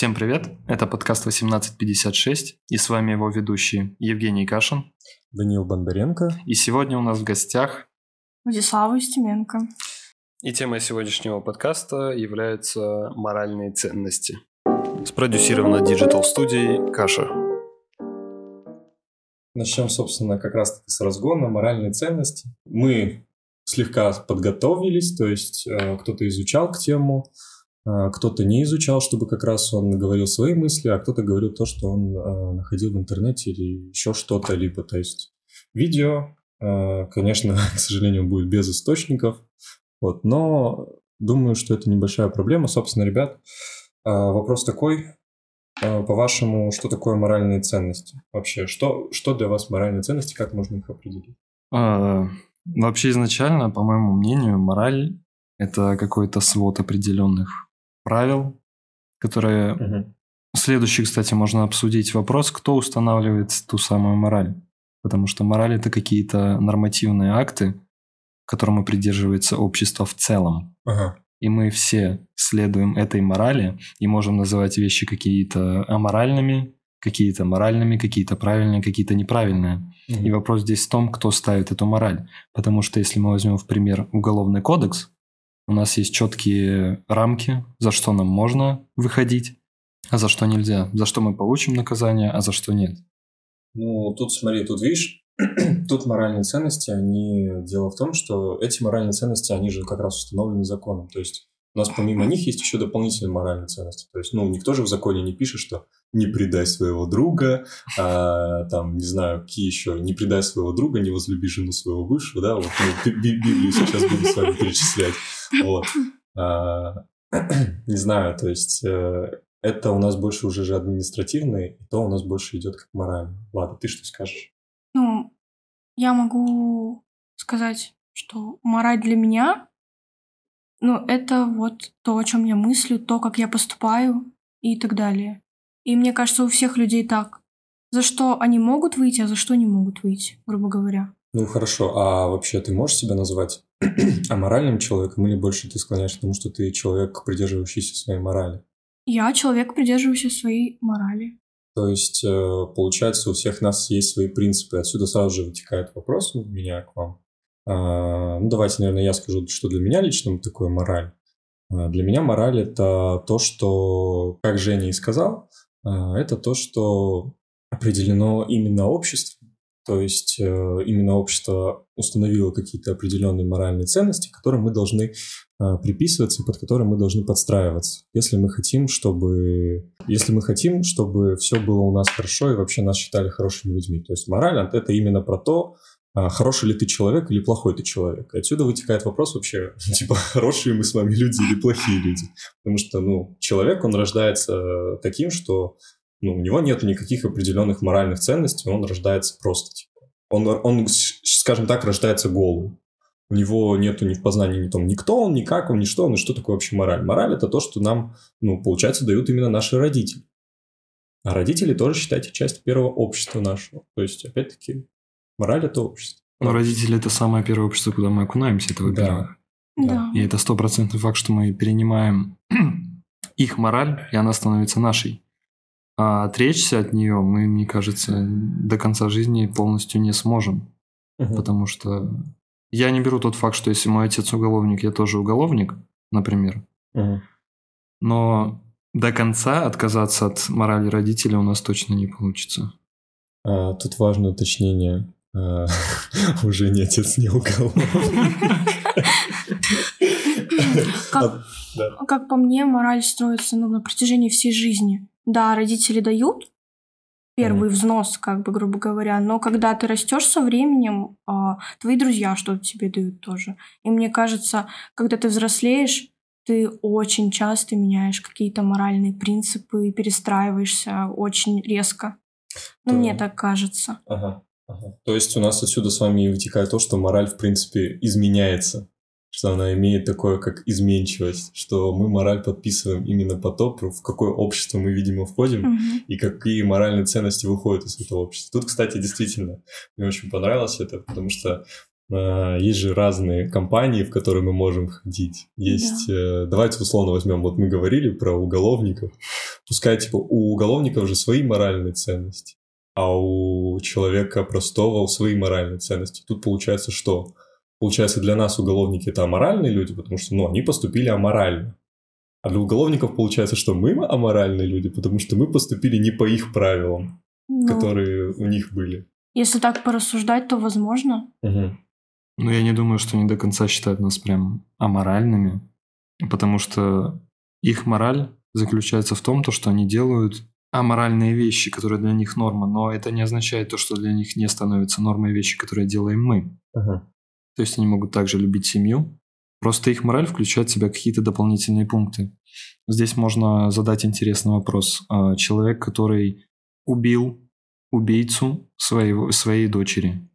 Всем привет, это подкаст 1856, и с вами его ведущий Евгений Кашин. Даниил Бондаренко. И сегодня у нас в гостях Владислава Устименко. И темой сегодняшнего подкаста являются моральные ценности. Спродюсировано Digital студией Каша. Начнем, собственно, как раз-таки с разгона моральные ценности. Мы слегка подготовились, то есть э, кто-то изучал к тему, кто-то не изучал, чтобы как раз он говорил свои мысли, а кто-то говорил то, что он э, находил в интернете или еще что-то, либо, то есть видео, э, конечно, к сожалению, будет без источников, вот, но думаю, что это небольшая проблема. Собственно, ребят, вопрос такой, по-вашему, что такое моральные ценности? Вообще, что, что для вас моральные ценности, как можно их определить? А, вообще изначально, по моему мнению, мораль – это какой-то свод определенных правил, которые... Мгм. Следующий, кстати, можно обсудить вопрос, кто устанавливает ту самую мораль. Потому что мораль – это какие-то нормативные акты, которым и придерживается общество в целом. Ага. И мы все следуем этой морали и можем называть вещи какие-то аморальными, какие-то моральными, какие-то правильные, какие-то неправильные. Мгм. И вопрос здесь в том, кто ставит эту мораль. Потому что если мы возьмем в пример уголовный кодекс, у нас есть четкие рамки, за что нам можно выходить, а за что нельзя. За что мы получим наказание, а за что нет. Ну, тут смотри, тут видишь, тут моральные ценности, они... Дело в том, что эти моральные ценности, они же как раз установлены законом. То есть у нас помимо них есть еще дополнительные моральные ценности. То есть, ну, никто же в законе не пишет, что не предай своего друга, а, там, не знаю, какие еще, не предай своего друга, не возлюби жену своего бывшего, да, вот, ну, Би- Би- Библию сейчас будем с вами перечислять. Вот. А, не знаю, то есть э, это у нас больше уже же административное, и то у нас больше идет как морально. Ладно, ты что скажешь? Ну, я могу сказать, что мораль для меня, ну, это вот то, о чем я мыслю, то, как я поступаю и так далее. И мне кажется, у всех людей так. За что они могут выйти, а за что не могут выйти, грубо говоря. Ну хорошо, а вообще ты можешь себя назвать аморальным человеком или больше ты склоняешься к тому, что ты человек, придерживающийся своей морали? Я человек, придерживающийся своей морали. То есть, э, получается, у всех нас есть свои принципы. Отсюда сразу же вытекает вопрос у меня к вам. А, Ну, давайте, наверное, я скажу, что для меня лично такое мораль. А, Для меня мораль – это то, что, как Женя и сказал, а, это то, что определено именно обществом. То есть э, именно общество установило какие-то определенные моральные ценности, которым мы должны приписываться, под которые мы должны подстраиваться. Если мы хотим, чтобы, если мы хотим, чтобы все было у нас хорошо и вообще нас считали хорошими людьми. То есть мораль – это именно про то, хороший ли ты человек или плохой ты человек. И отсюда вытекает вопрос вообще, типа, хорошие мы с вами люди или плохие люди. Потому что, ну, человек, он рождается таким, что ну, у него нет никаких определенных моральных ценностей, он рождается просто, типа. Он, он, скажем так, рождается голым. У него нету ни в познании ни том, ни кто он, ни как он, ни что он, и что такое вообще мораль. Мораль – это то, что нам, ну, получается, дают именно наши родители. А родители тоже, считайте, часть первого общества нашего. То есть, опять-таки, мораль – это общество. Но родители – это самое первое общество, куда мы окунаемся, это во-первых. Да. Да. И это стопроцентный факт, что мы перенимаем их мораль, и она становится нашей. А отречься от нее мы, мне кажется, до конца жизни полностью не сможем. Мгм. Потому что я не беру тот факт, что если мой отец уголовник, я тоже уголовник, например. Мгм. Но до конца отказаться от морали родителей у нас точно не получится. А, тут важное уточнение. А, уже не отец, не уголовник. Как, по мне, мораль строится ну, на протяжении всей жизни. Да, родители дают первый взнос, как бы, грубо говоря, но когда ты растешь со временем, а, твои друзья что-то тебе дают тоже. И мне кажется, когда ты взрослеешь, ты очень часто меняешь какие-то моральные принципы и перестраиваешься очень резко. Ну, Да. мне так кажется. Ага. То есть у нас отсюда с вами и вытекает то, что мораль, в принципе, изменяется. Что она имеет такое, как изменчивость. Что мы мораль подписываем именно по то, в какое общество мы, видимо, входим. Мгм. и какие моральные ценности выходят из этого общества. Тут, кстати, действительно, мне очень понравилось это, потому что э, есть же разные компании, в которые мы можем ходить. Есть, э, давайте условно возьмем, вот мы говорили про уголовников, Пускай, типа, у уголовников же свои моральные ценности, а у человека простого свои моральные ценности. Тут получается что? Получается, для нас уголовники это аморальные люди, потому что, ну, они поступили аморально. А для уголовников получается, что мы аморальные люди, потому что мы поступили не по их правилам, Ну, которые у них были. Если так порассуждать, то возможно. Мгм. Но я не думаю, что они до конца считают нас прям аморальными, потому что их мораль заключается в том, то, что они делают аморальные вещи, которые для них норма, но это не означает то, что для них не становятся нормой вещи, которые делаем мы. Ага. То есть они могут также любить семью, просто их мораль включает в себя какие-то дополнительные пункты. Здесь можно задать интересный вопрос. А, Человек, который убил убийцу своего, своей дочери,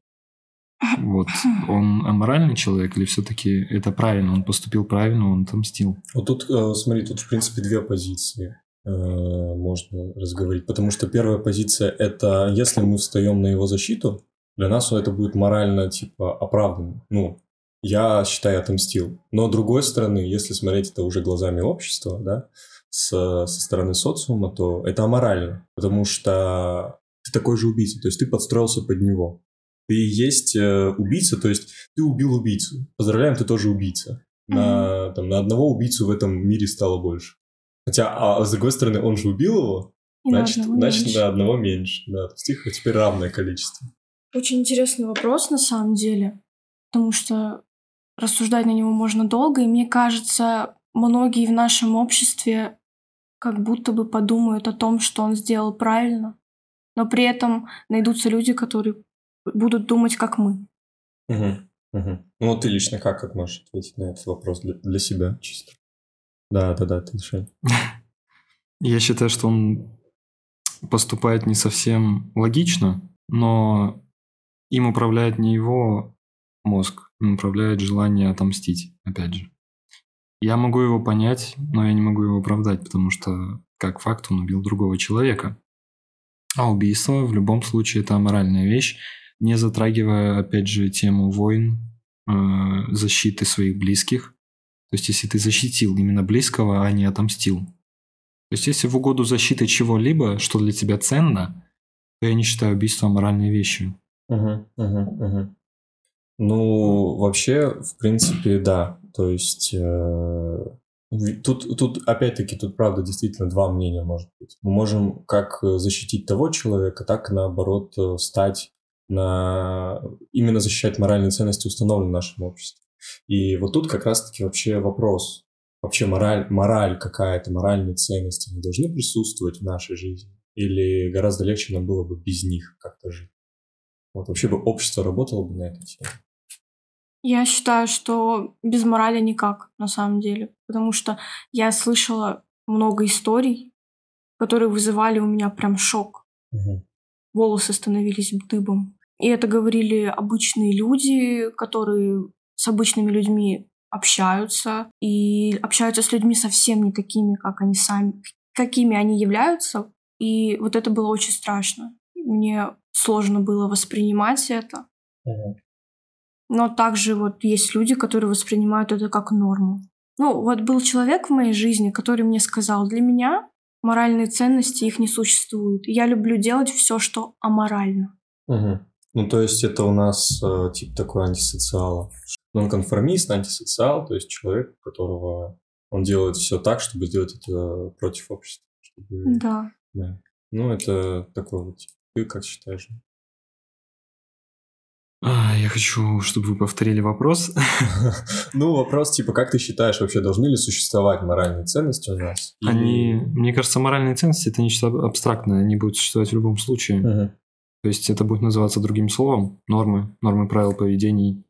вот, он аморальный человек или все-таки это правильно, он поступил правильно, он отомстил? Вот тут, э, смотри, тут, в принципе, две позиции можно разговорить. Потому что первая позиция – это если мы встаем на его защиту, для нас это будет морально, типа, оправданно. Ну, я, считаю, отомстил. Но, с другой стороны, если смотреть это уже глазами общества, да, с, со стороны социума, то это аморально. Потому что ты такой же убийца, то есть ты подстроился под него. Ты и есть э, убийца, то есть ты убил убийцу. Поздравляем, ты тоже убийца. На, там, на одного убийцу в этом мире стало больше. Хотя, а с другой стороны, он же убил его, И на значит, одного значит меньше. на одного меньше. Да, то есть их теперь равное количество. Очень интересный вопрос на самом деле, потому что рассуждать на него можно долго, и мне кажется, многие в нашем обществе как будто бы подумают о том, что он сделал правильно, но при этом найдутся люди, которые будут думать, как мы. Мгм, мгм. Ну, вот ты лично как, как можешь ответить на этот вопрос для, для себя чисто? Да, да, да, ты Шань. Я считаю, что он поступает не совсем логично, но им управляет не его мозг, им управляет желание отомстить, опять же. Я могу его понять, но я не могу его оправдать, потому что, как факт, он убил другого человека. А убийство в любом случае это аморальная вещь, не затрагивая, опять же, тему войн, э, защиты своих близких. То есть, если ты защитил именно близкого, а не отомстил. То есть, если в угоду защиты чего-либо, что для тебя ценно, то я не считаю убийство моральной вещью. Мгм, мгм, мгм. Ну, вообще, в принципе, да. То есть э, тут, тут опять-таки, тут правда действительно два мнения может быть. Мы можем как э, защитить того человека, так наоборот э, стать на именно защищать моральные ценности, установленные в нашем обществе. И вот тут как раз-таки вообще вопрос. Вообще мораль, мораль какая-то, моральные ценности, они должны присутствовать в нашей жизни? Или гораздо легче нам было бы без них как-то жить? Вот вообще бы общество работало бы на этой теме. Я считаю, что без морали никак, на самом деле. Потому что я слышала много историй, которые вызывали у меня прям шок. Мгм. волосы становились дыбом. И это говорили обычные люди, которые с обычными людьми общаются и общаются с людьми совсем не такими, как они сами, какими они являются. И вот это было очень страшно. Мне сложно было воспринимать это. Но также вот есть люди, которые воспринимают это как норму. Ну, вот был человек в моей жизни, который мне сказал, для меня моральные ценности, их не существует. Я люблю делать все, что аморально. Мгм. Ну, то есть это у нас э, тип такой антисоциала. Нонконформист, антисоциал, то есть человек, у которого он делает все так, чтобы сделать это против общества. чтобы- Да. Да. Ну, это такой вот тип. Ты как считаешь? А, я хочу, чтобы вы повторили вопрос. Ну, вопрос типа, как ты считаешь, вообще должны ли существовать моральные ценности у нас? Или- Они, мне кажется, моральные ценности это нечто абстрактное, они будут существовать в любом случае. То есть это будет называться другим словом, нормы, нормы правил поведений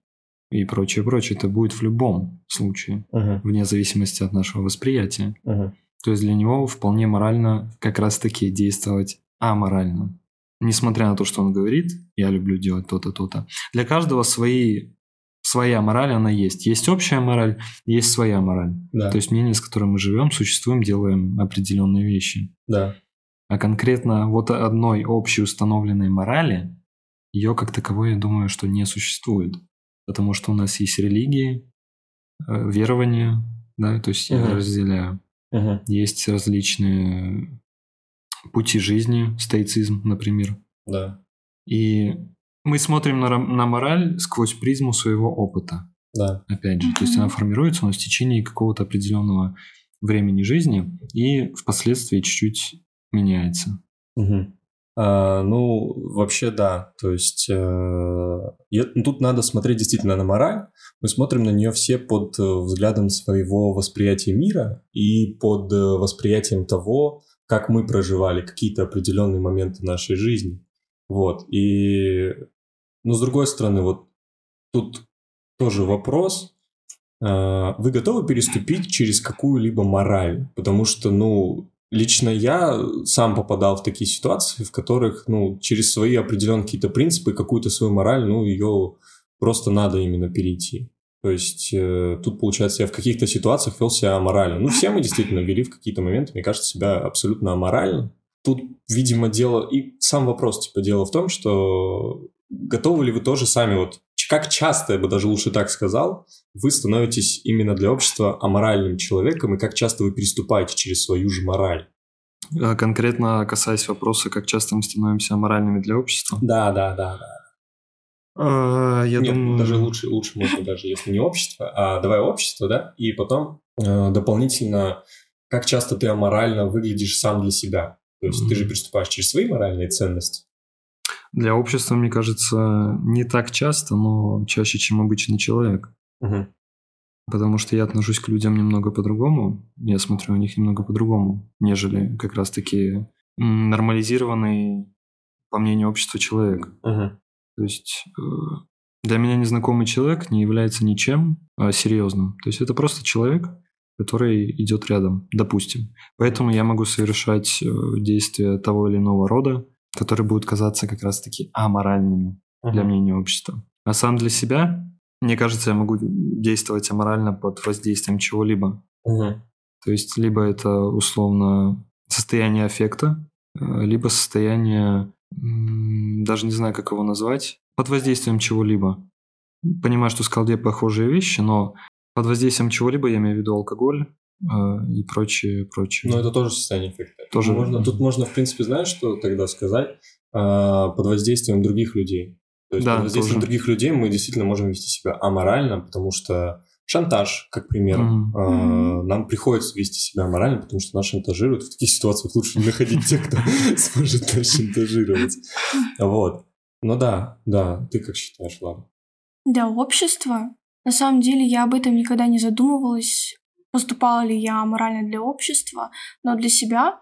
и прочее, прочее. Это будет в любом случае, Мгм. вне зависимости от нашего восприятия. Мгм. То есть для него вполне морально как раз-таки действовать аморально. Несмотря на то, что он говорит, я люблю делать то-то, то-то. Для каждого свои, своя мораль, она есть. Есть общая мораль, есть своя мораль. Да, То есть мнение, с которым мы живем, существуем, делаем определенные вещи. да. А конкретно вот одной общей установленной морали, ее как таковой, я думаю, что не существует. Потому что у нас есть религии, э, верования, да, то есть я Мгм. разделяю. Мгм. Есть различные пути жизни, стоицизм, например. Да. И мы смотрим на, на мораль сквозь призму своего опыта. Да. Опять же, то есть она формируется у нас в течение какого-то определенного времени жизни и впоследствии чуть-чуть меняется. Угу. А, ну, вообще да. То есть э, тут надо смотреть действительно на мораль. Мы смотрим на нее все под э, взглядом своего восприятия мира и под э, восприятием того, как мы проживали какие-то определенные моменты нашей жизни. Вот. И, ну, с другой стороны, вот тут тоже вопрос. Вы готовы переступить через какую-либо мораль? Потому что, ну, Лично я сам попадал в такие ситуации, в которых, ну, через свои определенные какие-то принципы, какую-то свою мораль, ну, ее просто надо именно перейти. То есть э, тут, получается, я в каких-то ситуациях вел себя аморально. Ну, все мы действительно вели в какие-то моменты, мне кажется, себя абсолютно аморально. Тут, видимо, дело... И сам вопрос, типа, дело в том, что готовы ли вы тоже сами вот как часто, я бы даже лучше так сказал, вы становитесь именно для общества аморальным человеком, и как часто вы переступаете через свою же мораль? А конкретно касаясь вопроса, как часто мы становимся аморальными для общества? Да, да, да, да. А, я Нет, думаю... даже лучше, лучше можно даже, если не общество, а давай общество, да, и потом э, дополнительно, как часто ты аморально выглядишь сам для себя. То есть mm-hmm. ты же переступаешь через свои моральные ценности, для общества, мне кажется, не так часто, но чаще, чем обычный человек. Угу. Потому что я отношусь к людям немного по-другому, я смотрю на них немного по-другому, нежели как раз-таки нормализированный, по мнению общества, человек. Угу. То есть э, для меня незнакомый человек не является ничем а, серьезным. То есть это просто человек, который идет рядом, допустим. Поэтому я могу совершать э, действия того или иного рода, которые будут казаться как раз-таки аморальными uh-huh. для мнения общества. А сам для себя, мне кажется, я могу действовать аморально под воздействием чего-либо. Uh-huh. То есть либо это условно состояние аффекта, э, либо состояние, даже не знаю, как его назвать, под воздействием чего-либо. Понимаю, что сказал две похожие вещи, но под воздействием чего-либо я имею в виду алкоголь, и прочее, прочее. Но это тоже состояние эффекта. Тоже. Можно, тут можно, в принципе, знаешь, что тогда сказать? А, под воздействием других людей. То есть да, под воздействием тоже. других людей мы действительно можем вести себя аморально, потому что шантаж, как пример, mm-hmm. нам приходится вести себя аморально, потому что нас шантажируют. В таких ситуациях лучше не находить тех, кто сможет нас шантажировать. Вот. Ну да, да, ты как считаешь, Ладно? Для общества, на самом деле, я об этом никогда не задумывалась поступала ли я морально для общества, но для себя.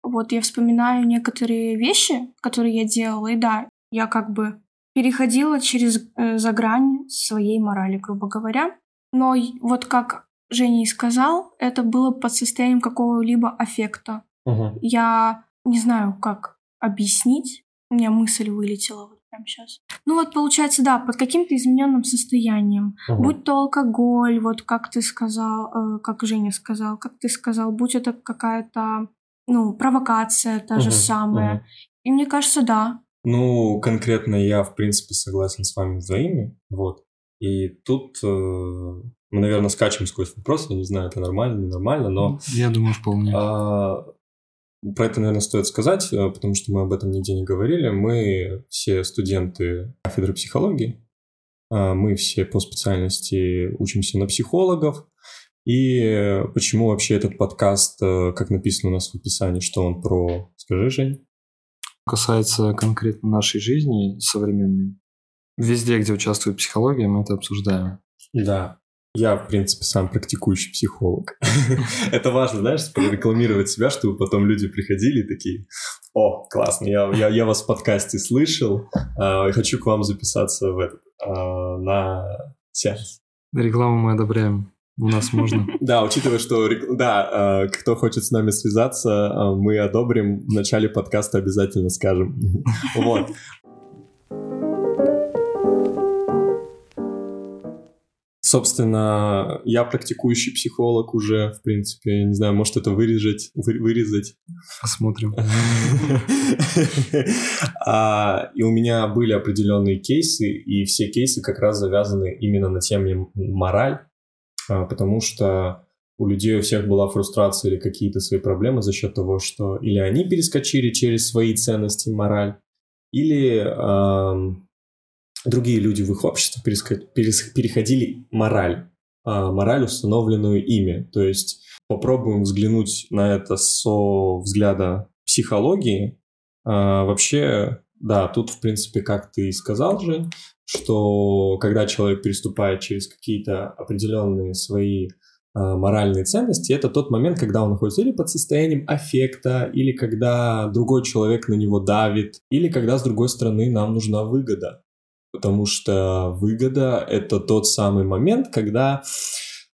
Вот я вспоминаю некоторые вещи, которые я делала, и да, я как бы переходила через э, за грань своей морали, грубо говоря. Но вот как Женя и сказал, это было под состоянием какого-либо аффекта. Угу. Я не знаю, как объяснить. У меня мысль вылетела прямо сейчас. Ну вот получается, да, под каким-то измененным состоянием. Угу. Будь то алкоголь, вот как ты сказал, э, как Женя сказал, как ты сказал, будь это какая-то, ну, провокация та угу. же самая. Угу. И мне кажется, да. Ну, конкретно я, в принципе, согласен с вами взаимно, вот. И тут э, мы, наверное, скачем сквозь вопрос, я не знаю, это нормально, ненормально, но... Я думаю, вполне. Э, про это, наверное, стоит сказать, э, потому что мы об этом нигде не говорили. Мы все студенты кафедры психологии, э, мы все по специальности учимся на психологов. И почему вообще этот подкаст, э, как написано у нас в описании, что он про... Скажи, Жень. Касается конкретно нашей жизни современной. Везде, где участвует психология, мы это обсуждаем. Да. Я, в принципе, сам практикующий психолог. Это важно, знаешь, рекламировать себя, чтобы потом люди приходили и такие, о, классно, я, я, я вас в подкасте слышал, э, хочу к вам записаться в этот, э, на сеанс. Рекламу мы одобряем. У нас можно. Да, учитывая, что да, кто хочет с нами связаться, мы одобрим. В начале подкаста обязательно скажем. Вот. Собственно, я практикующий психолог уже, в принципе, не знаю, может это вырезать, вы, вырезать. Посмотрим. а, и у меня были определенные кейсы, и все кейсы как раз завязаны именно на теме мораль, а, потому что у людей у всех была фрустрация или какие-то свои проблемы за счет того, что или они перескочили через свои ценности и мораль, или другие люди в их обществе переходили мораль, э, мораль, установленную ими. То есть попробуем взглянуть на это со взгляда психологии. Э, вообще, да, тут, в принципе, как ты и сказал, Жень, что когда человек переступает через какие-то определенные свои Э, моральные ценности, это тот момент, когда он находится или под состоянием аффекта, или когда другой человек на него давит, или когда, с другой стороны, нам нужна выгода. Потому что выгода — это тот самый момент, когда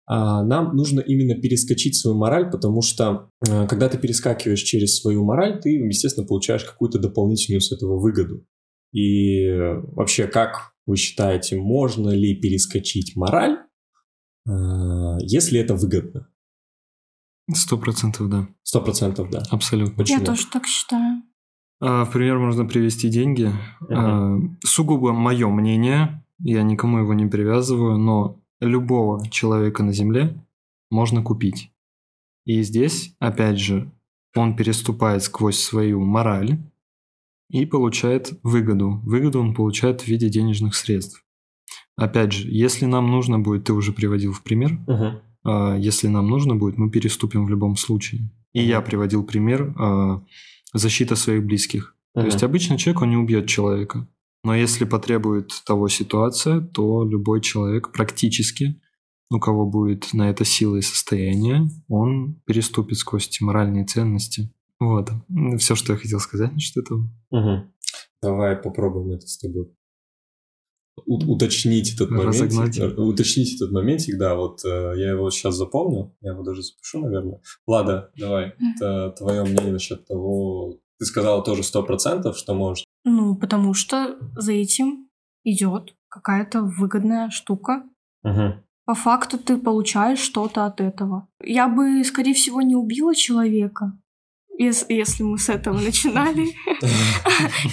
а, нам нужно именно перескочить свою мораль, потому что а, когда ты перескакиваешь через свою мораль, ты, естественно, получаешь какую-то дополнительную с этого выгоду. И вообще, как вы считаете, можно ли перескочить мораль Э, если это выгодно. Сто процентов да. Сто процентов да. Абсолютно. Почему? Я тоже так считаю. А, в пример можно привести деньги. Uh-huh. Сугубо мое мнение, я никому его не привязываю, но любого человека на Земле можно купить. И здесь, опять же, он переступает сквозь свою мораль и получает выгоду. Выгоду он получает в виде денежных средств. Опять же, если нам нужно будет, ты уже приводил в пример, угу. если нам нужно будет, мы переступим в любом случае. И я приводил пример защита своих близких. Угу. То есть обычно человек, он не убьет человека. Но если потребует того ситуация, то любой человек практически, у кого будет на это сила и состояние, он переступит сквозь эти моральные ценности. Вот. Все, что я хотел сказать насчет этого. Угу. Давай попробуем это с тобой уточнить этот момент, уточнить этот моментик, да, вот э, я его сейчас запомнил, я его даже запишу, наверное. Лада, давай, это твое мнение насчет того, ты сказала тоже сто процентов, что может. Ну, потому что за этим идет какая-то выгодная штука. Угу. По факту ты получаешь что-то от этого. Я бы, скорее всего, не убила человека, если, если мы с этого начинали,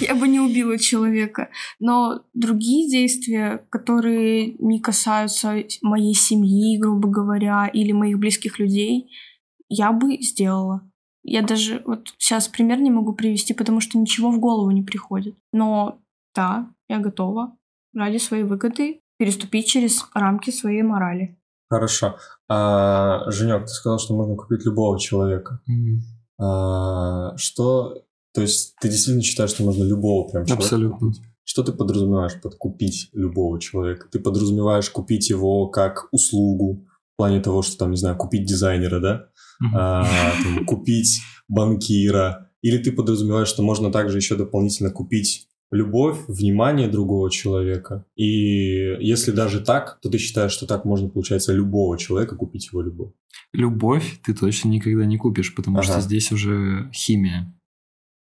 я бы не убила человека. Но другие действия, которые не касаются моей семьи, грубо говоря, или моих близких людей, я бы сделала. Я даже вот сейчас пример не могу привести, потому что ничего в голову не приходит. Но да, я готова ради своей выгоды переступить через рамки своей морали. Хорошо. А, Женек, ты сказал, что можно купить любого человека. Mm-hmm. А, что, то есть ты действительно считаешь, что можно любого прям человека Абсолютно. купить? Что ты подразумеваешь под купить любого человека? Ты подразумеваешь купить его как услугу, в плане того, что там, не знаю, купить дизайнера, да? А, там, купить банкира. Или ты подразумеваешь, что можно также еще дополнительно купить любовь, внимание другого человека. И если даже так, то ты считаешь, что так можно, получается, любого человека купить его любовь. Любовь ты точно никогда не купишь, потому ага. что здесь уже химия.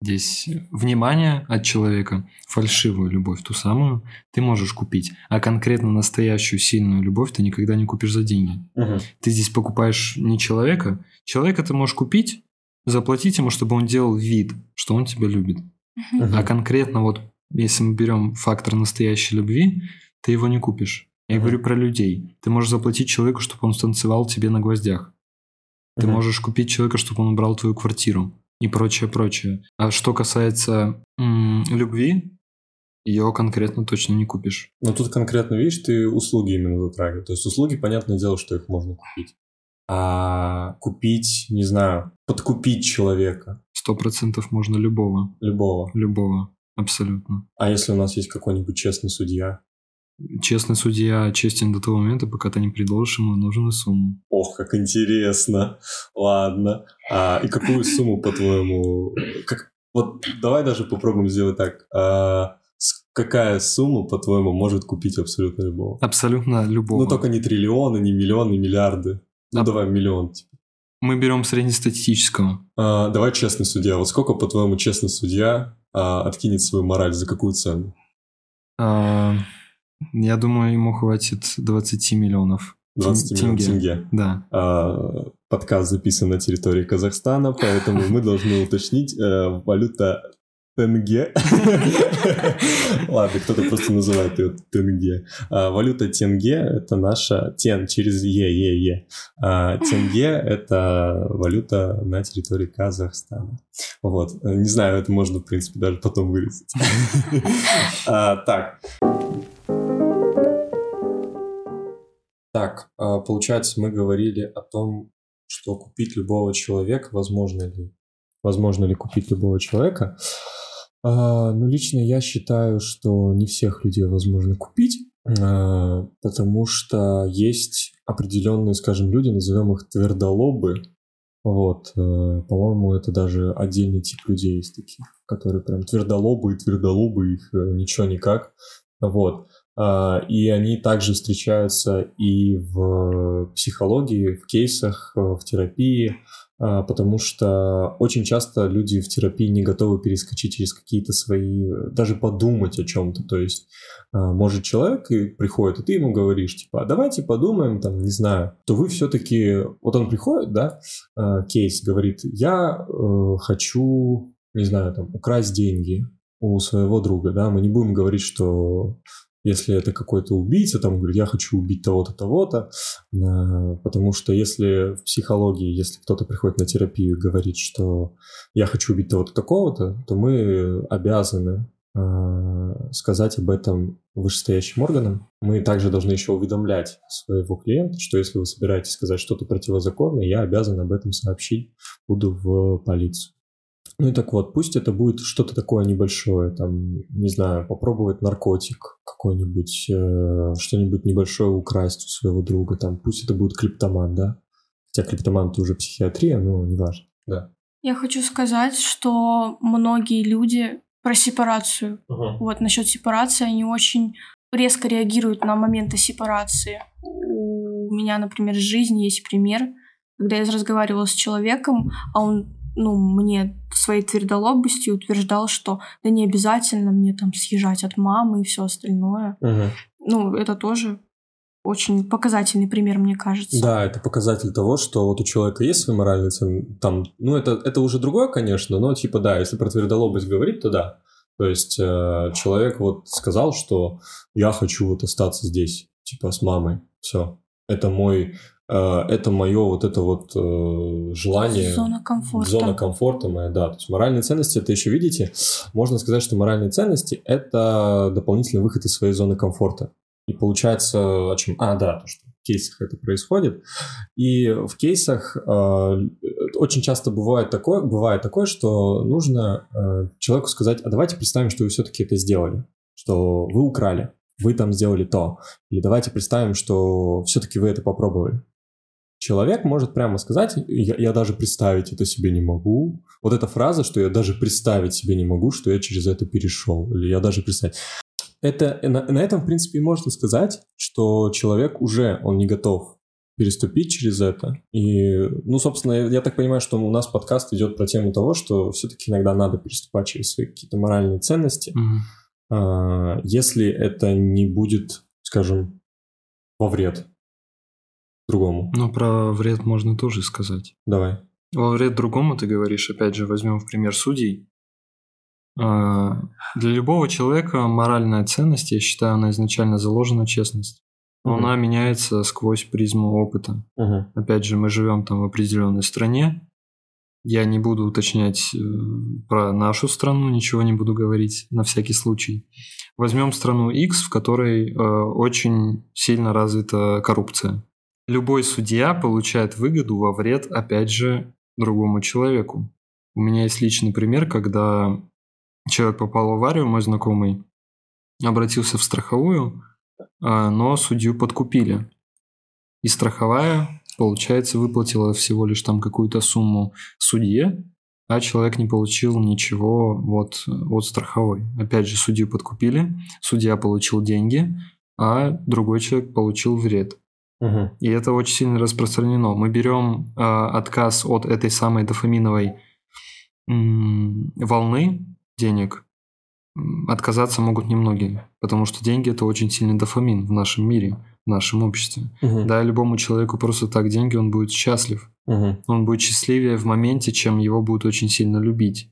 Здесь внимание от человека, фальшивую любовь, ту самую, ты можешь купить. А конкретно настоящую сильную любовь ты никогда не купишь за деньги. Угу. Ты здесь покупаешь не человека. Человека ты можешь купить, заплатить ему, чтобы он делал вид, что он тебя любит. Угу. А конкретно вот если мы берем фактор настоящей любви, ты его не купишь. Я mm-hmm. говорю про людей. Ты можешь заплатить человеку, чтобы он станцевал тебе на гвоздях. Ты mm-hmm. можешь купить человека, чтобы он убрал твою квартиру и прочее, прочее. А что касается м- любви, ее конкретно точно не купишь. Но тут конкретно, видишь, ты услуги именно затрагиваешь. То есть услуги, понятное дело, что их можно купить. А купить, не знаю, подкупить человека. Сто процентов можно любого. Любого. Любого. Абсолютно. А если у нас есть какой-нибудь честный судья? Честный судья честен до того момента, пока ты не предложишь ему нужную сумму. Ох, как интересно. Ладно. А, и какую сумму, по-твоему... Как... Вот давай даже попробуем сделать так. А, какая сумма, по-твоему, может купить абсолютно любого? Абсолютно любого. Ну, только не триллионы, не миллионы, миллиарды. Ну, а... давай миллион, типа. Мы берем среднестатистического. А, давай честный судья. Вот сколько, по-твоему, честный судья а, откинет свою мораль? За какую цену? А, я думаю, ему хватит 20 миллионов. 20 тенге. миллионов тенге. Да. А, подкаст записан на территории Казахстана, поэтому мы должны уточнить, э, валюта тенге. Ладно, кто-то просто называет ее тенге. А, валюта тенге – это наша тен через е, е, е. А, тенге – это валюта на территории Казахстана. Вот. Не знаю, это можно, в принципе, даже потом вырезать. А, так. Так, получается, мы говорили о том, что купить любого человека, возможно ли, возможно ли купить любого человека. А, ну, лично я считаю, что не всех людей возможно купить, а, потому что есть определенные, скажем, люди, назовем их твердолобы. Вот, э, по-моему, это даже отдельный тип людей есть таких, которые прям твердолобы и твердолобы, их э, ничего никак. Вот. А, и они также встречаются и в психологии, в кейсах, э, в терапии, а, потому что очень часто люди в терапии не готовы перескочить через какие-то свои, даже подумать о чем-то. То есть, а, может, человек и приходит, и ты ему говоришь, типа, а давайте подумаем, там, не знаю, то вы все-таки, вот он приходит, да, кейс, говорит, я э, хочу, не знаю, там, украсть деньги у своего друга, да, мы не будем говорить, что если это какой-то убийца, там говорит, я хочу убить того-то, того-то, а, потому что если в психологии, если кто-то приходит на терапию и говорит, что я хочу убить того-то, такого-то, то мы обязаны а, сказать об этом вышестоящим органам. Мы также должны еще уведомлять своего клиента, что если вы собираетесь сказать что-то противозаконное, я обязан об этом сообщить, буду в полицию. Ну и так вот, пусть это будет что-то такое небольшое, там, не знаю, попробовать наркотик какой-нибудь, э, что-нибудь небольшое украсть у своего друга, там, пусть это будет клиптоман, да? Хотя клиптоман это уже психиатрия, но неважно, да. Я хочу сказать, что многие люди про сепарацию, uh-huh. вот насчет сепарации, они очень резко реагируют на моменты сепарации. У меня, например, в жизни есть пример, когда я разговаривала с человеком, а он ну, мне своей твердолобостью утверждал, что да не обязательно мне там съезжать от мамы и все остальное. Угу. Ну, это тоже очень показательный пример, мне кажется. Да, это показатель того, что вот у человека есть свои моральные ценности. Там, ну, это, это уже другое, конечно, но типа да, если про твердолобость говорить, то да. То есть э, человек вот сказал, что я хочу вот остаться здесь, типа с мамой, все. Это мой это мое вот это вот э, желание... Зона комфорта. Зона комфорта моя, да. То есть моральные ценности, это еще, видите, можно сказать, что моральные ценности – это дополнительный выход из своей зоны комфорта. И получается, о чем... А, да, то, что в кейсах это происходит. И в кейсах э, очень часто бывает такое, бывает такое, что нужно э, человеку сказать, а давайте представим, что вы все-таки это сделали, что вы украли, вы там сделали то. Или давайте представим, что все-таки вы это попробовали человек может прямо сказать, я, я даже представить это себе не могу. Вот эта фраза, что я даже представить себе не могу, что я через это перешел, или я даже представить. Это, на, на этом, в принципе, можно сказать, что человек уже, он не готов переступить через это. И, ну, собственно, я, я так понимаю, что у нас подкаст идет про тему того, что все-таки иногда надо переступать через свои какие-то моральные ценности, mm-hmm. а, если это не будет, скажем, во вред другому. Ну, про вред можно тоже сказать. Давай. Во вред другому ты говоришь, опять же, возьмем в пример судей. А, для любого человека моральная ценность, я считаю, она изначально заложена честность. Но угу. она меняется сквозь призму опыта. Угу. Опять же, мы живем там в определенной стране. Я не буду уточнять э, про нашу страну, ничего не буду говорить на всякий случай. Возьмем страну X, в которой э, очень сильно развита коррупция любой судья получает выгоду во вред, опять же, другому человеку. У меня есть личный пример, когда человек попал в аварию, мой знакомый обратился в страховую, а, но судью подкупили. И страховая, получается, выплатила всего лишь там какую-то сумму судье, а человек не получил ничего вот от страховой. Опять же, судью подкупили, судья получил деньги, а другой человек получил вред. Угу. И это очень сильно распространено. Мы берем э, отказ от этой самой дофаминовой м- волны денег. Отказаться могут немногие, потому что деньги это очень сильный дофамин в нашем мире, в нашем обществе. Угу. Да, любому человеку просто так деньги, он будет счастлив. Угу. Он будет счастливее в моменте, чем его будут очень сильно любить.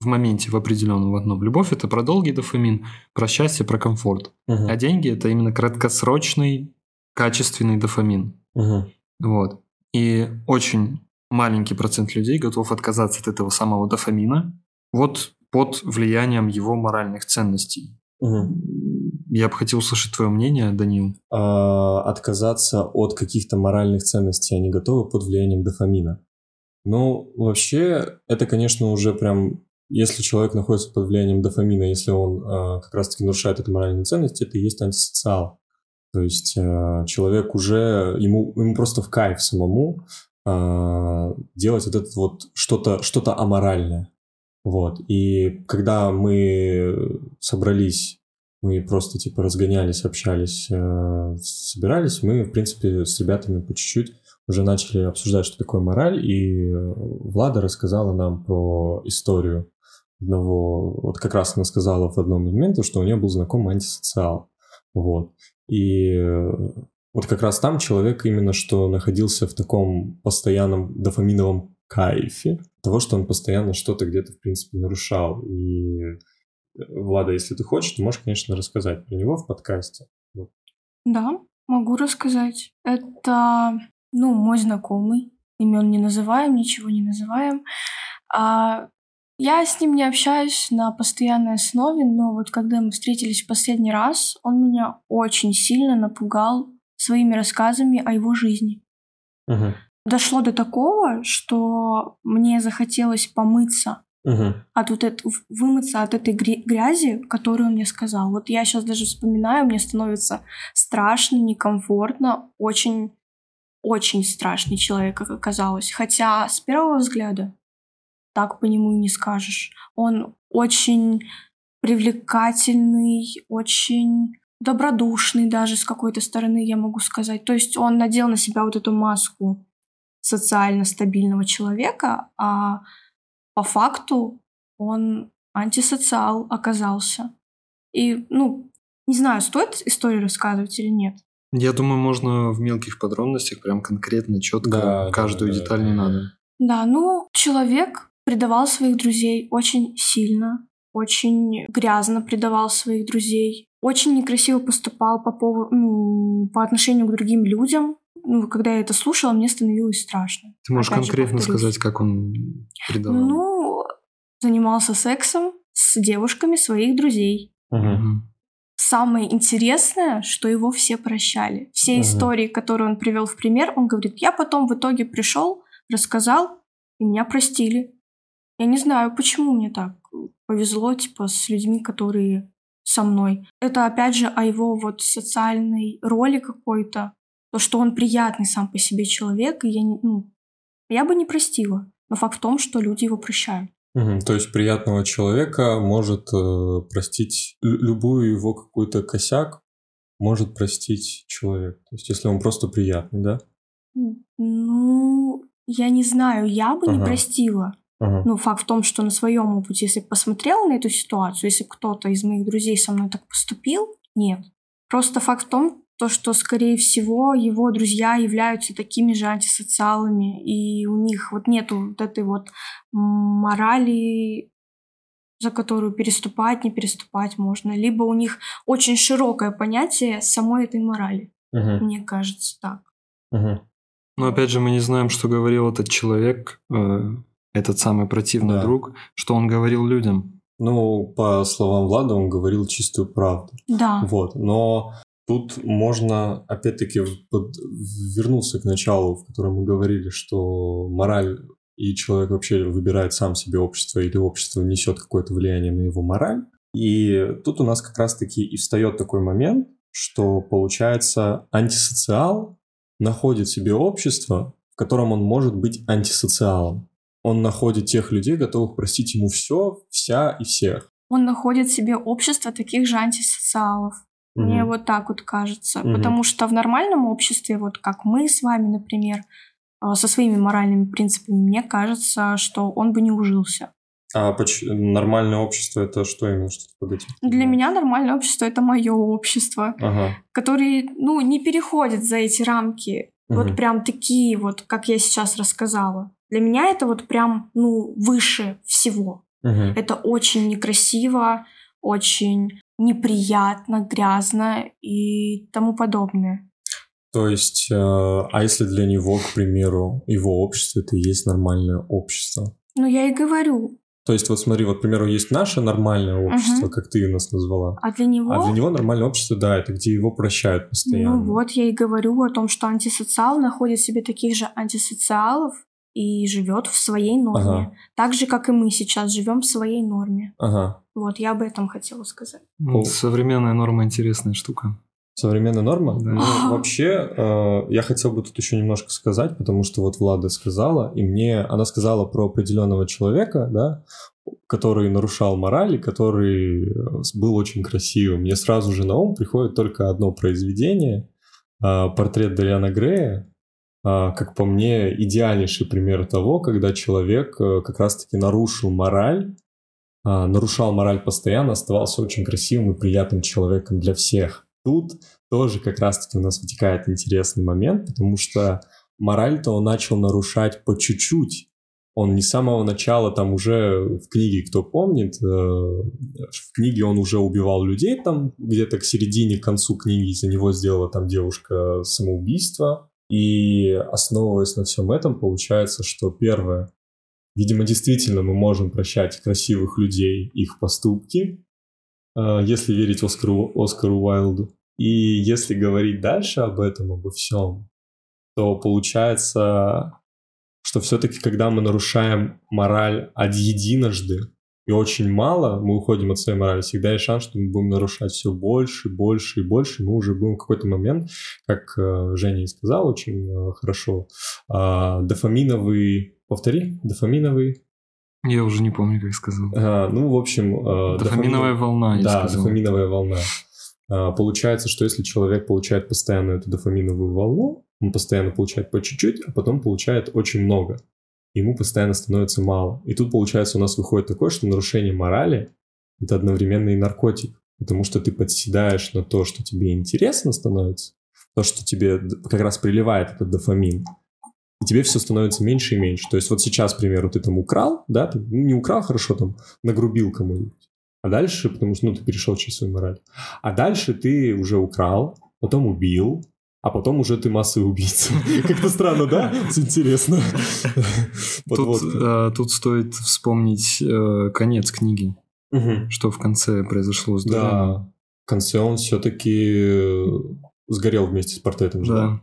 в моменте, в определенном в одном. Любовь – это про долгий дофамин, про счастье, про комфорт. Мгм. А деньги – это именно краткосрочный, качественный дофамин. Мгм. Вот. И очень маленький процент людей готов отказаться от этого самого дофамина вот под влиянием его моральных ценностей. Мгм. Я бы хотел услышать твое мнение, Данил. а, отказаться от каких-то моральных ценностей, они готовы под влиянием дофамина. Ну, вообще, это, конечно, уже прям, если человек находится под влиянием дофамина, если он а, как раз-таки нарушает эту моральную ценность, это и есть антисоциал. То есть а, человек уже, ему, ему просто в кайф самому а, делать вот это вот что-то что аморальное. Вот. И когда мы собрались мы просто типа разгонялись, общались, э, собирались, мы, в принципе, с ребятами по чуть-чуть уже начали обсуждать, что такое мораль, и э, Влада рассказала нам про историю одного, вот как раз она сказала в одном из моментов, что у нее был знакомый антисоциал, вот, и э, вот как раз там человек именно что находился в таком постоянном дофаминовом кайфе того, что он постоянно что-то где-то, в принципе, нарушал, и Влада, если ты хочешь, ты можешь, конечно, рассказать про него в подкасте. Вот. Да, могу рассказать. Это, ну, мой знакомый. Имен не называем, ничего не называем. А, я с ним не общаюсь на постоянной основе, но вот когда мы встретились в последний раз, он меня очень сильно напугал своими рассказами о его жизни. Угу. Дошло до такого, что мне захотелось помыться Угу. от вот это, вымыться от этой гря- грязи, которую он мне сказал. Вот я сейчас даже вспоминаю, мне становится страшно, некомфортно, очень, очень страшный человек, как оказалось. Хотя с первого взгляда так по нему и не скажешь. Он очень привлекательный, очень добродушный даже с какой-то стороны, я могу сказать. То есть он надел на себя вот эту маску социально стабильного человека, а по факту он антисоциал оказался. И, ну, не знаю, стоит историю рассказывать или нет. Я думаю, можно в мелких подробностях, прям конкретно, четко, Да, каждую да, деталь да. не надо. Да, ну, человек предавал своих друзей очень сильно, очень грязно предавал своих друзей, очень некрасиво поступал по, поводу, ну, по отношению к другим людям. Ну, когда я это слушала, мне становилось страшно. Ты можешь Опять конкретно сказать, как он предавал? Ну, занимался сексом с девушками своих друзей. Угу. Самое интересное, что его все прощали. Все Мгм. истории, которые он привел в пример, он говорит, я потом в итоге пришел, рассказал, и меня простили. Я не знаю, почему мне так повезло, типа, с людьми, которые со мной. Это, опять же, о его вот социальной роли какой-то. То, что он приятный сам по себе человек, и я, не, ну, я бы не простила. Но факт в том, что люди его прощают. Мгм. То есть приятного человека может э, простить лю- любую его какой-то косяк, может простить человек. То есть если он просто приятный, да? Ну, я не знаю, я бы не Ага. простила. Ага. Ну, факт в том, что на своем опыте, если бы посмотрела на эту ситуацию, если бы кто-то из моих друзей со мной так поступил, нет. Просто факт в том, то, что, скорее всего, его друзья являются такими же антисоциалами, и у них вот нету вот этой вот морали, за которую переступать, не переступать можно. Либо у них очень широкое понятие самой этой морали. Мгм. Мне кажется так. Мгм. Но опять же, мы не знаем, что говорил этот человек, э, этот самый противный Да. друг, что он говорил людям. Ну, по словам Влада, он говорил чистую правду. Да. Вот, но тут можно, опять-таки, под- вернуться к началу, в котором мы говорили, что мораль и человек вообще выбирает сам себе общество, или общество несет какое-то влияние на его мораль. И тут у нас как раз-таки и встает такой момент, что, получается, антисоциал находит себе общество, в котором он может быть антисоциалом. Он находит тех людей, готовых простить ему все, вся и всех. Он находит себе общество таких же антисоциалов. Мне Мгм. вот так вот кажется. Мгм. Потому что в нормальном обществе, вот как мы с вами, например, э, со своими моральными принципами, мне кажется, что он бы не ужился. А поч- нормальное общество это что именно что под этим? Для меня нормальное общество это мое общество, Ага. которое, ну, не переходит за эти рамки. Мгм. Вот прям такие вот, как я сейчас рассказала. Для меня это вот прям, ну, выше всего. Мгм. Это очень некрасиво, очень неприятно, грязно и тому подобное. То есть, э, а если для него, к примеру, его общество это и есть нормальное общество? Ну, я и говорю. То есть, вот смотри, вот, к примеру, есть наше нормальное общество, Мгм. как ты нас назвала. А для него... А для него нормальное общество, да, это где его прощают постоянно. Ну вот, я и говорю о том, что антисоциал находит в себе таких же антисоциалов и живет в своей норме. Ага. Так же, как и мы сейчас живем в своей норме. Ага. Вот, я об этом хотела сказать. Ну, Современная норма интересная штука. Современная норма? Да. Ну, вообще, э, я хотел бы тут еще немножко сказать, потому что вот Влада сказала, и мне она сказала про определенного человека, да, который нарушал мораль, и который э, был очень красивым. Мне сразу же на ум приходит только одно произведение, э, портрет Дариана Грея, как по мне, идеальнейший пример того, когда человек э, как раз-таки нарушил мораль, а, нарушал мораль постоянно, оставался очень красивым и приятным человеком для всех. Тут тоже как раз-таки у нас вытекает интересный момент, потому что мораль-то он начал нарушать по чуть-чуть. Он не с самого начала, там уже в книге, кто помнит, э, в книге он уже убивал людей, там где-то к середине, к концу книги за него сделала там девушка самоубийство. И основываясь на всем этом, получается, что первое, видимо, действительно мы можем прощать красивых людей их поступки, э, если верить Оскару, Оскару Уайлду. И если говорить дальше об этом, обо всем, то получается, что все-таки, когда мы нарушаем мораль от единожды и очень мало, мы уходим от своей морали, всегда есть шанс, что мы будем нарушать все больше, больше и больше, мы уже будем в какой-то момент, как э, Женя и сказал очень э, хорошо, а, дофаминовый, повтори, дофаминовый, Я уже не помню, как сказал. а, ну, в общем... э, Дофаминовая дофамин- волна, я да, сказал. дофаминовая волна. А, Получается, что если человек получает постоянно эту дофаминовую волну, он постоянно получает по чуть-чуть, а потом получает очень много. Ему постоянно становится мало. И тут, получается, у нас выходит такое, что нарушение морали – это одновременно и наркотик. Потому что ты подседаешь на то, что тебе интересно становится, то, что тебе как раз приливает этот дофамин. И тебе все становится меньше и меньше. То есть вот сейчас, к примеру, ты там украл, да, ты ну, не украл, хорошо, там нагрубил кому-нибудь. А дальше, потому что, ну, ты перешел через свою мораль. А дальше ты уже украл, потом убил, а потом уже ты массовый убийца. Как-то странно, да? Интересно. Тут, э, тут стоит вспомнить э, конец книги, что в конце произошло с. Да. В конце он все-таки сгорел вместе с портретом да? Да.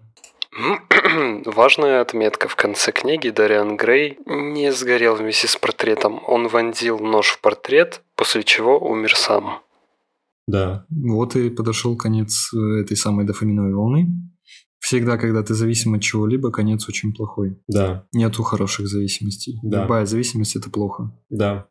Важная отметка. В конце книги Дариан Грей не сгорел вместе с портретом. Он вонзил нож в портрет, после чего умер сам. Да. Вот и подошел конец э, этой самой дофаминовой волны. Всегда, когда ты зависим от чего-либо, конец очень плохой. Да, Нету хороших зависимостей. Да. Любая зависимость это плохо. да.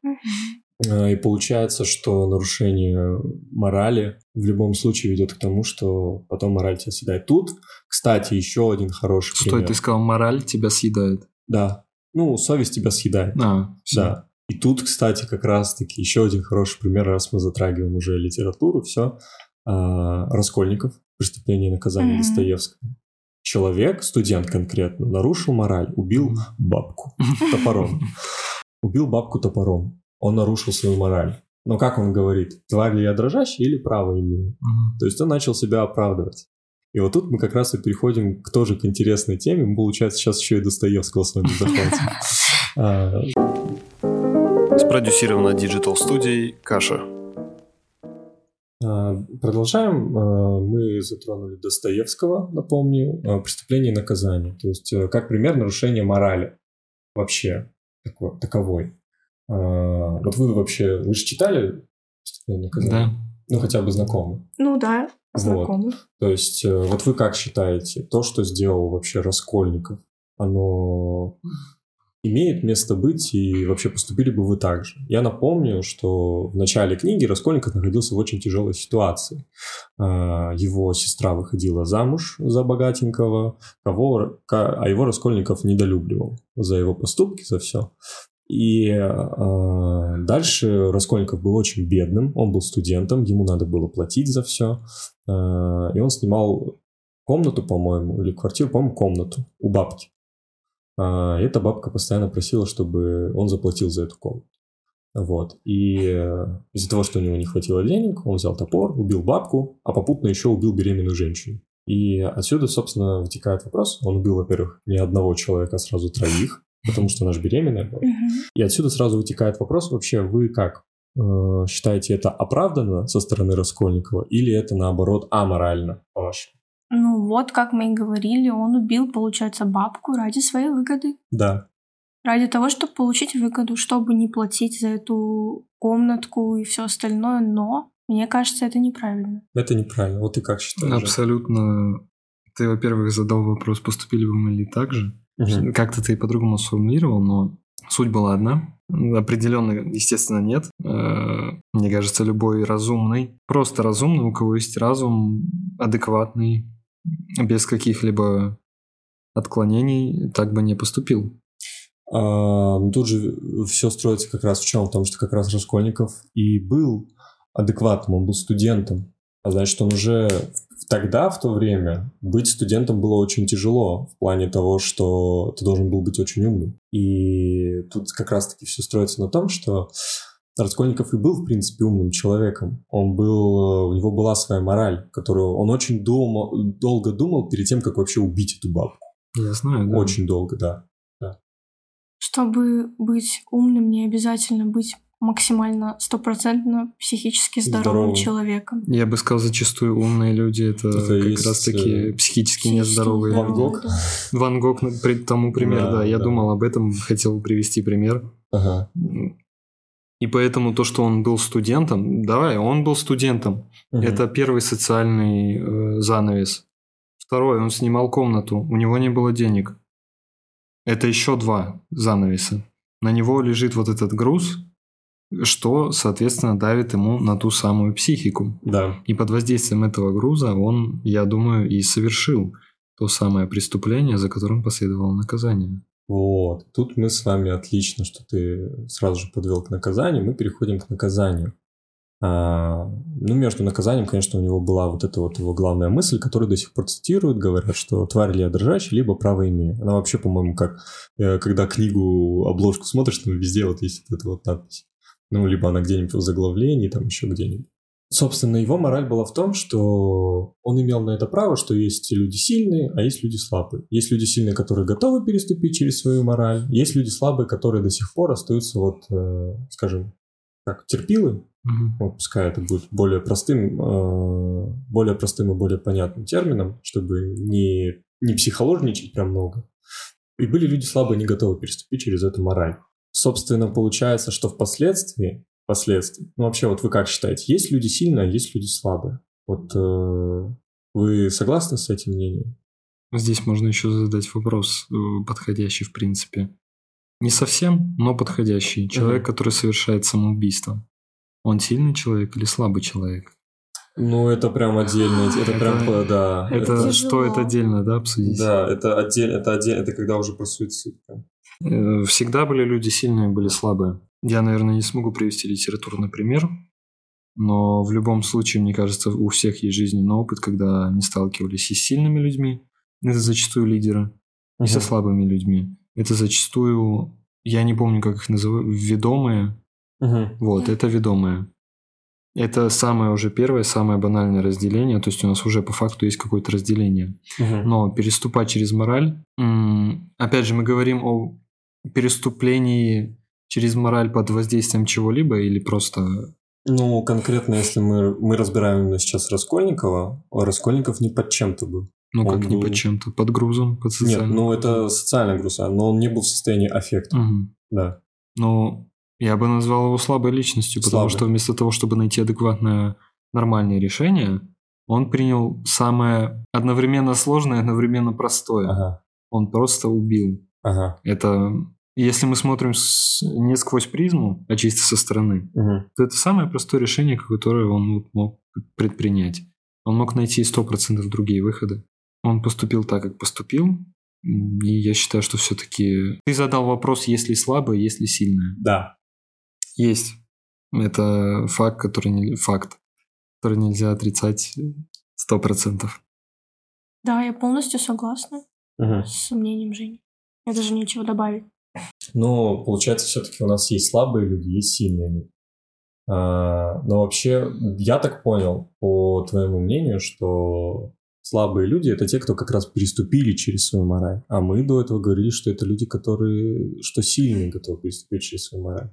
А, И получается, что нарушение морали в любом случае ведет к тому, что потом мораль тебя съедает. Тут, кстати, еще один хороший Стой, пример. ты сказал, мораль тебя съедает. Да. Ну, совесть тебя съедает. А, всё. Да. И тут, кстати, как раз-таки еще один хороший пример, раз мы затрагиваем уже литературу, все. Раскольников, преступление и наказание Мгм. Достоевского. Человек, студент конкретно, нарушил мораль, убил бабку топором. Убил бабку топором. Он нарушил свою мораль. Но как он говорит, тварь ли я дрожащий или право имею? Мгм. То есть он начал себя оправдывать. И вот тут мы как раз и переходим к тоже к интересной теме. Мы, получается, сейчас еще и Достоевского с вами захватим. А, Спродюсировано Digital студией Каша. А, Продолжаем. А, Мы затронули Достоевского, напомню, а, преступление и наказание. То есть, э, как пример нарушения морали вообще тако- таковой. Вот вы вообще, вы же читали преступление и наказание? Да. Ну, хотя бы знакомы. Ну да, Вот. знакомый. То есть, э, вот вы как считаете, то, что сделал вообще Раскольников, оно имеет место быть, и вообще поступили бы вы так же? Я напомню, что в начале книги Раскольников находился в очень тяжелой ситуации. А, Его сестра выходила замуж за богатенького, кого, а его Раскольников недолюбливал за его поступки, за все. И э, дальше Раскольников был очень бедным, он был студентом, ему надо было платить за все. и он снимал комнату, по-моему, или квартиру, по-моему, комнату у бабки. А, эта бабка постоянно просила, чтобы он заплатил за эту комнату. Вот. И э, из-за того, что у него не хватило денег, он взял топор, убил бабку, а попутно еще убил беременную женщину. И отсюда, собственно, вытекает вопрос. Он убил, во-первых, не одного человека, а сразу троих, потому что она же беременная была. И отсюда сразу вытекает вопрос вообще, вы как э, считаете это оправданно со стороны Раскольникова или это наоборот аморально, по-вашему? Ну вот, как мы и говорили, он убил, получается, бабку ради своей выгоды. Да. Ради того, чтобы получить выгоду, чтобы не платить за эту комнатку и все остальное. Но мне кажется, это неправильно. Это неправильно. Вот ты как считаешь? Абсолютно. Ты, во-первых, задал вопрос, поступили бы мы ли так же. Мгм. Как-то ты по-другому сформулировал, но суть была одна. Определенно, естественно, нет. Э, Мне кажется, любой разумный, просто разумный, у кого есть разум адекватный, без каких-либо отклонений, так бы не поступил. А, тут же все строится как раз в чем? Потому что как раз Раскольников и был адекватным, он был студентом. А значит, он уже тогда, в то время, быть студентом было очень тяжело в плане того, что ты должен был быть очень умным. И тут как раз-таки все строится на том, что Раскольников и был, в принципе, умным человеком. Он был, у него была своя мораль, которую он очень думал, долго думал перед тем, как вообще убить эту бабку. Я знаю, да. Очень долго, да. Чтобы быть умным, не обязательно быть максимально стопроцентно психически здоровым Здоровым. человеком. Я бы сказал, зачастую умные люди это, Это как есть, раз-таки э, психически Психически нездоровые. Ван Гог? да. Ван Гог ну, при- тому пример, Да, да. Я да. думал об этом, хотел привести пример. Ага. И поэтому то, что он был студентом, давай, он был студентом. Мгм. Это первый социальный э, занавес. Второй, он снимал комнату, у него не было денег. Это еще два занавеса. На него лежит вот этот груз, что, соответственно, давит ему на ту самую психику. Да. И под воздействием этого груза он, я думаю, и совершил то самое преступление, за которым последовало наказание. Вот. Тут мы с вами отлично, что ты сразу же подвел к наказанию. Мы переходим к наказанию. А, ну, между наказанием, конечно, у него была вот эта вот его главная мысль, которую до сих пор цитируют, говорят, что тварь ли я дрожащий, либо право имею. Она вообще, по-моему, как, э, когда книгу, обложку смотришь, там везде вот есть вот эта вот надпись. Ну, либо она где-нибудь в заглавлении, там еще где-нибудь. Собственно, его мораль была в том, что он имел на это право, что есть люди сильные, а есть люди слабые. Есть люди сильные, которые готовы переступить через свою мораль. Есть люди слабые, которые до сих пор остаются вот, э, скажем, как терпилы. Мгм. Вот пускай это будет более простым, э, более простым и более понятным термином, чтобы не, не психологничать прям много. И были люди слабые, не готовы переступить через эту мораль. Собственно, получается, что впоследствии, впоследствии, ну вообще вот вы как считаете, есть люди сильные, а есть люди слабые? Вот э, вы согласны с этим мнением? Здесь можно еще задать вопрос, э, подходящий в принципе. Не совсем, но подходящий. Человек, Мгм. который совершает самоубийство. Он сильный человек или слабый человек? Ну, это прям отдельно, это прям, Это- э, да. Это Тяжело. стоит отдельно, да, обсудить? Да, это отдельно, это отдельно, это когда уже про суицид. прям. Э, Всегда были люди сильные, были слабые. Я, наверное, не смогу привести литературный пример, но в любом случае, мне кажется, у всех есть жизненный опыт, когда они сталкивались и с сильными людьми, это зачастую лидеры, и со слабыми людьми. Это зачастую, я не помню, как их называют, ведомые. Мгм. Вот, это ведомые. Это самое уже первое, самое банальное разделение, то есть у нас уже по факту есть какое-то разделение. Мгм. Но переступать через мораль, опять же, мы говорим о переступлении через мораль под воздействием чего-либо или просто... Ну, конкретно, если мы, мы разбираем именно сейчас Раскольникова, а Раскольников не под чем-то был. Ну, Он как не был- под чем-то, под грузом, под Нет, социальным. ну это социальная груса, но он не был в состоянии аффекта, Мгм. да. Ну, я бы назвал его слабой личностью, потому Слабый. что вместо того, чтобы найти адекватное, нормальное решение, он принял самое одновременно сложное одновременно простое. Ага, Он просто убил. ага. Это, если мы смотрим с- не сквозь призму, а чисто со стороны, Мгм. то это самое простое решение, которое он мог предпринять. Он мог найти 100% другие выходы. Он поступил так, как поступил. И я считаю, что все-таки... Ты задал вопрос, есть ли слабое, есть ли сильное. Да. Есть. Это факт, который, не... факт, который нельзя отрицать 100%. Да, я полностью согласна Мгм. с мнением Жени. Я даже нечего добавить. Но получается, все-таки у нас есть слабые люди, есть сильные люди. А, но вообще, я так понял, по твоему мнению, что слабые люди это те, кто как раз переступили через свою мораль. А мы до этого говорили, что это люди, которые, что сильные готовы переступить через свою мораль.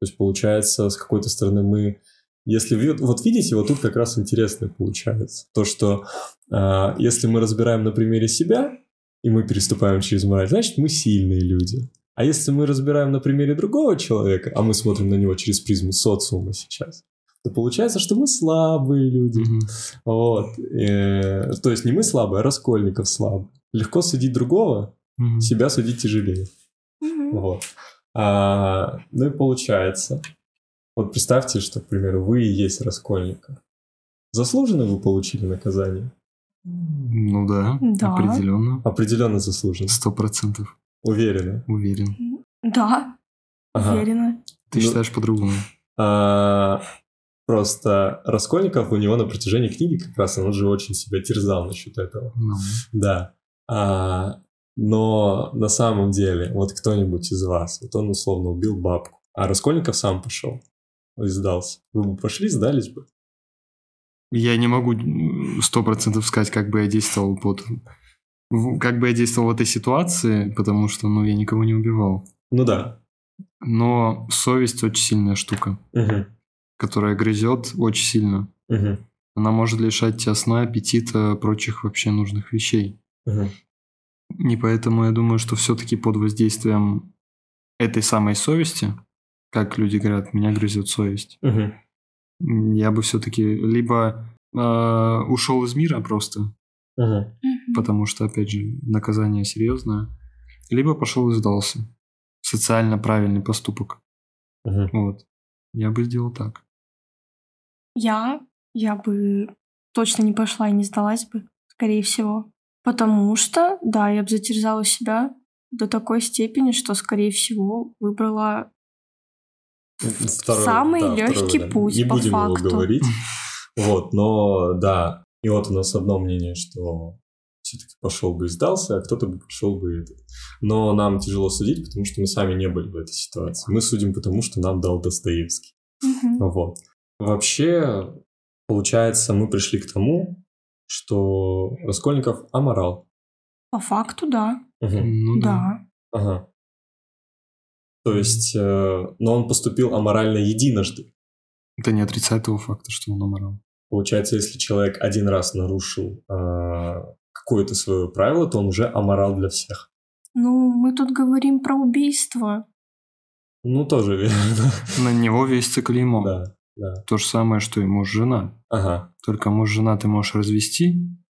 То есть, получается, с какой-то стороны мы если вы, вот видите, вот тут как раз интересно получается. То, что э, если мы разбираем на примере себя, и мы переступаем через мораль, значит, мы сильные люди. А если мы разбираем на примере другого человека, а мы смотрим на него через призму социума сейчас, то получается, что мы слабые люди. Mm-hmm. Вот. И, то есть не мы слабые, а Раскольников слабый. Легко судить другого, mm-hmm. себя судить тяжелее. Mm-hmm. Вот. А, ну и получается, вот представьте, что, к примеру, вы и есть Раскольников. Заслуженно вы получили наказание? Ну да, Да. определенно. Определенно заслуженно. Сто процентов. Уверена. Уверен. Да, Ага. уверена. Ты Ну- считаешь по-другому? А, просто Раскольников у него на протяжении книги как раз он же очень себя терзал насчет этого. Ну, Да. А, но на самом деле, вот кто-нибудь из вас, вот он условно убил бабку, а Раскольников сам пошел и сдался. Вы бы пошли, сдались бы? Я не могу сто процентов сказать, как бы я действовал под... Как бы я действовал в этой ситуации, потому что, ну, я никого не убивал. Ну да. Но совесть очень сильная штука, Мгм. которая грызет очень сильно. Мгм. Она может лишать тебя сна, аппетита, прочих вообще нужных вещей. Мгм. И поэтому я думаю, что все-таки под воздействием этой самой совести, как люди говорят, меня грызет совесть, Мгм. я бы все-таки либо э, ушел из мира просто, Мгм. Потому что, опять же, наказание серьезное, либо пошел и сдался. Социально правильный поступок. Мгм. Вот. Я бы сделал так. Я, я бы точно не пошла и не сдалась бы, скорее всего. Потому что, да, я бы затерзала себя до такой степени, что, скорее всего, выбрала Второй- Самый да, второй легкий вариант. путь, Не по будем его факту. говорить. Вот, но да. И вот у нас одно мнение, что все-таки пошел бы и сдался, а кто-то бы пошел бы и этот. Но нам тяжело судить, потому что мы сами не были в этой ситуации. Мы судим потому, что нам дал Достоевский. Мгм. Вот. Вообще, получается, мы пришли к тому, что Раскольников аморал. По факту, да. Мгм. Ну Да. Ага. То есть, э, но он поступил аморально единожды. Это не отрицает того факта, что он умирал. Получается, если человек один раз нарушил а, какое-то свое правило, то он уже аморал для всех. Ну, мы тут говорим про убийство. Ну, тоже верно. На него весится клеймо. Да, да. То же самое, что и муж-жена. Ага. Только муж-жена ты можешь развести,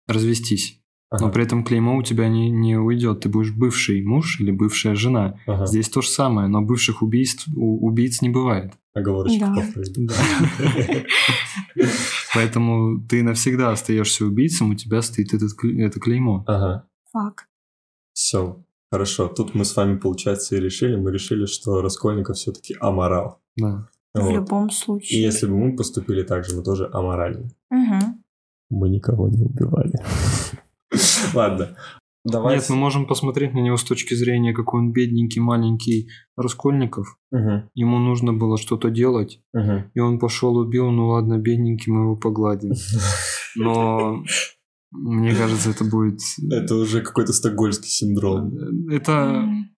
развестись. ага, Но при этом клеймо у тебя не, не уйдет. Ты будешь бывший муж или бывшая жена. ага. Здесь то же самое, но бывших убийств у убийц не бывает. Да. Фрейду. Поэтому ты навсегда остаешься убийцем, у тебя стоит это клеймо. Ага. Факт. Все. Хорошо. Тут мы с вами, получается, и решили. Мы решили, что Раскольников все-таки аморал. Да. В любом И случае. если бы мы поступили так же, мы тоже аморальны. Мы никого не убивали. Ладно. Давай. Нет, мы можем посмотреть на него с точки зрения, какой он бедненький, маленький Раскольников. Мгм, Ему нужно было что-то делать, мгм. и он пошел убил, ну ладно, бедненький, мы его погладим. Но мне кажется, это будет... Это уже какой-то стокгольмский синдром. Это, М.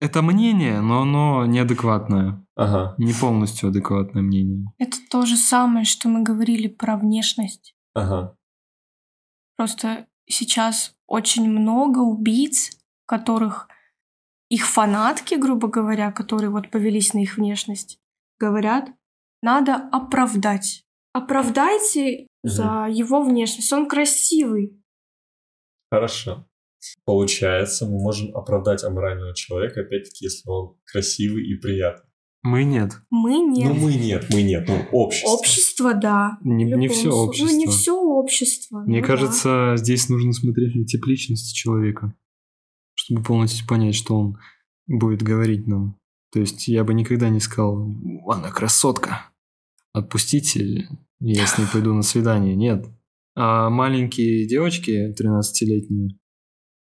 это мнение, но оно неадекватное. Ага. Не полностью адекватное мнение. Это то же самое, что мы говорили про внешность. Ага. Просто сейчас очень много убийц, которых их фанатки, грубо говоря, которые вот повелись на их внешность, говорят, надо оправдать. Оправдайте за его внешность. Он красивый. Хорошо. Получается, мы можем оправдать аморального человека, опять-таки, если он красивый и приятный. Мы нет. Мы нет. Ну, мы нет, мы нет, ну, общество. Общество, да. Не, не все общество. Ну, не все общество. Мне ну да. кажется, здесь нужно смотреть на тип личности человека, чтобы полностью понять, что он будет говорить нам. То есть я бы никогда не сказал, она красотка, отпустите, я с ней пойду на свидание. Нет. А маленькие девочки, 13-летние,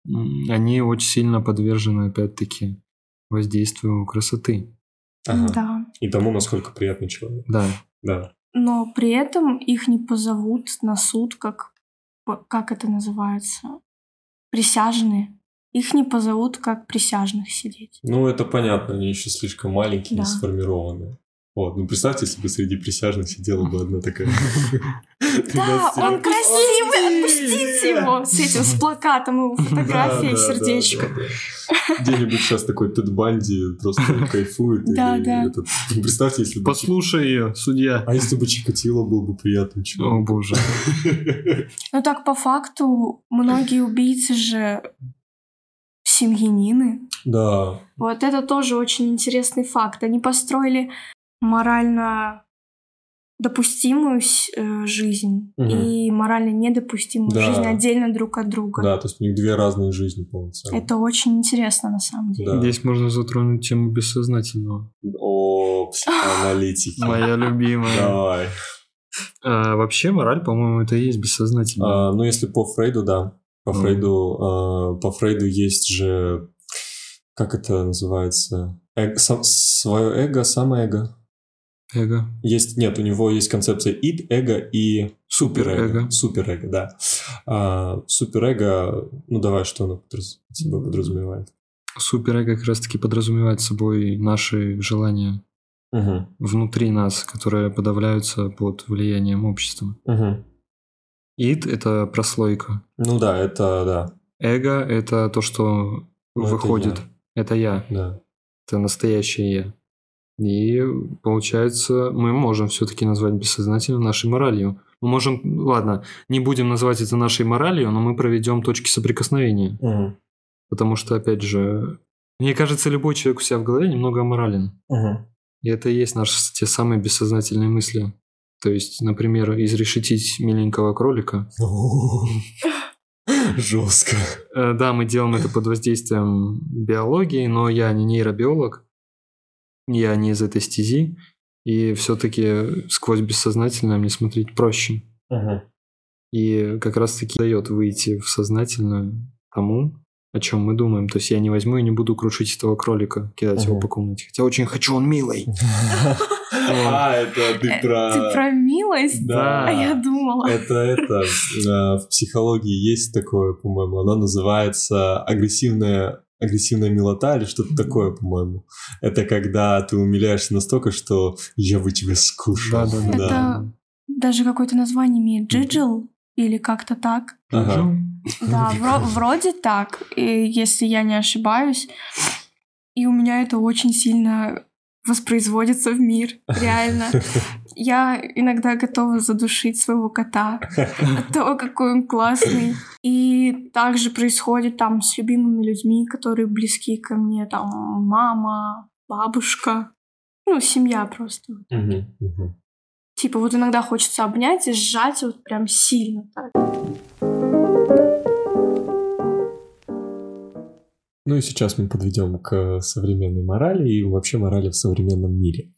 м, они очень сильно подвержены, опять-таки, воздействию красоты. Ага. Да. И тому, насколько приятный человек. Да. Да. Но при этом их не позовут на суд, как, как это называется, присяжные. Их не позовут как присяжных сидеть. Ну, это понятно, они еще слишком маленькие, Да. не сформированные. Вот, ну представьте, если бы среди присяжных сидела бы одна такая. Да, 13-летняя. он красивый, отпустите его с этим, с плакатом, его фотографией, да, сердечко. Где-нибудь сейчас такой Тед Банди просто кайфует. Да, да. ну, Представьте, если бы... Послушай ее, судья. А если бы Чикатило был бы приятным О человеком? боже. Ну так по факту многие убийцы же семьянины. Да. Вот это тоже очень интересный факт. Они построили морально допустимую э, жизнь Мгм. и морально недопустимую Да. жизнь отдельно друг от друга. Да, то есть у них две разные жизни полноценные. Это очень интересно на самом деле. Да. Здесь можно затронуть тему бессознательного. О, психоаналитики. Моя любимая. Давай. А, вообще мораль, по-моему, это и есть бессознательное. А, ну, если по Фрейду, да. По. Фрейду, а, по Фрейду есть же, как это называется, Эго- сам- свое эго, самоэго. Эго. Есть, нет, у него есть концепция ид, эго и суперэго. Суперэго. Да. А, суперэго, ну давай, что оно подраз- собой подразумевает? Суперэго как раз-таки подразумевает собой наши желания Угу, внутри нас, которые подавляются под влиянием общества. угу. Ид — это прослойка. Ну да, это да, Эго — это то, что Ну, это выходит. Это я. да. Это настоящее я. И получается, мы можем все-таки назвать бессознательно нашей моралью. Мы можем, ладно, не будем называть это нашей моралью, но мы проведем точки соприкосновения. Угу, Потому что, опять же, мне кажется, любой человек у себя в голове немного аморален. угу. И это и есть наши те самые бессознательные мысли. То есть, например, изрешетить миленького кролика. Жестко. Э, Да, мы делаем это под воздействием биологии, но я не нейробиолог, я не из этой стези, и все-таки сквозь бессознательное мне смотреть проще. Угу. И как раз-таки дает выйти в сознательное тому, о чем мы думаем. То есть я не возьму и не буду крушить этого кролика, кидать его Мгм. по комнате. Хотя очень хочу, он милый. А, это ты Э, про... Ты про милость? Да. А я думала. Это, это, э, в психологии есть такое, по-моему, оно называется агрессивная агрессивная милота или что-то такое, по-моему. Это когда ты умиляешься настолько, что я бы тебя скушал. Да-да-да. Это даже какое-то название имеет. Джиджил? Или как-то так? Ага. Да, вро- вроде так, и если я не ошибаюсь. И у меня это очень сильно воспроизводится в мир, реально. Я иногда готова задушить своего кота от того, какой он классный. И также происходит там с любимыми людьми, которые близки ко мне, там мама, бабушка, ну, семья просто. Типа вот иногда хочется обнять и сжать вот прям сильно так. Ну и сейчас мы подведем к современной морали и вообще морали в современном мире.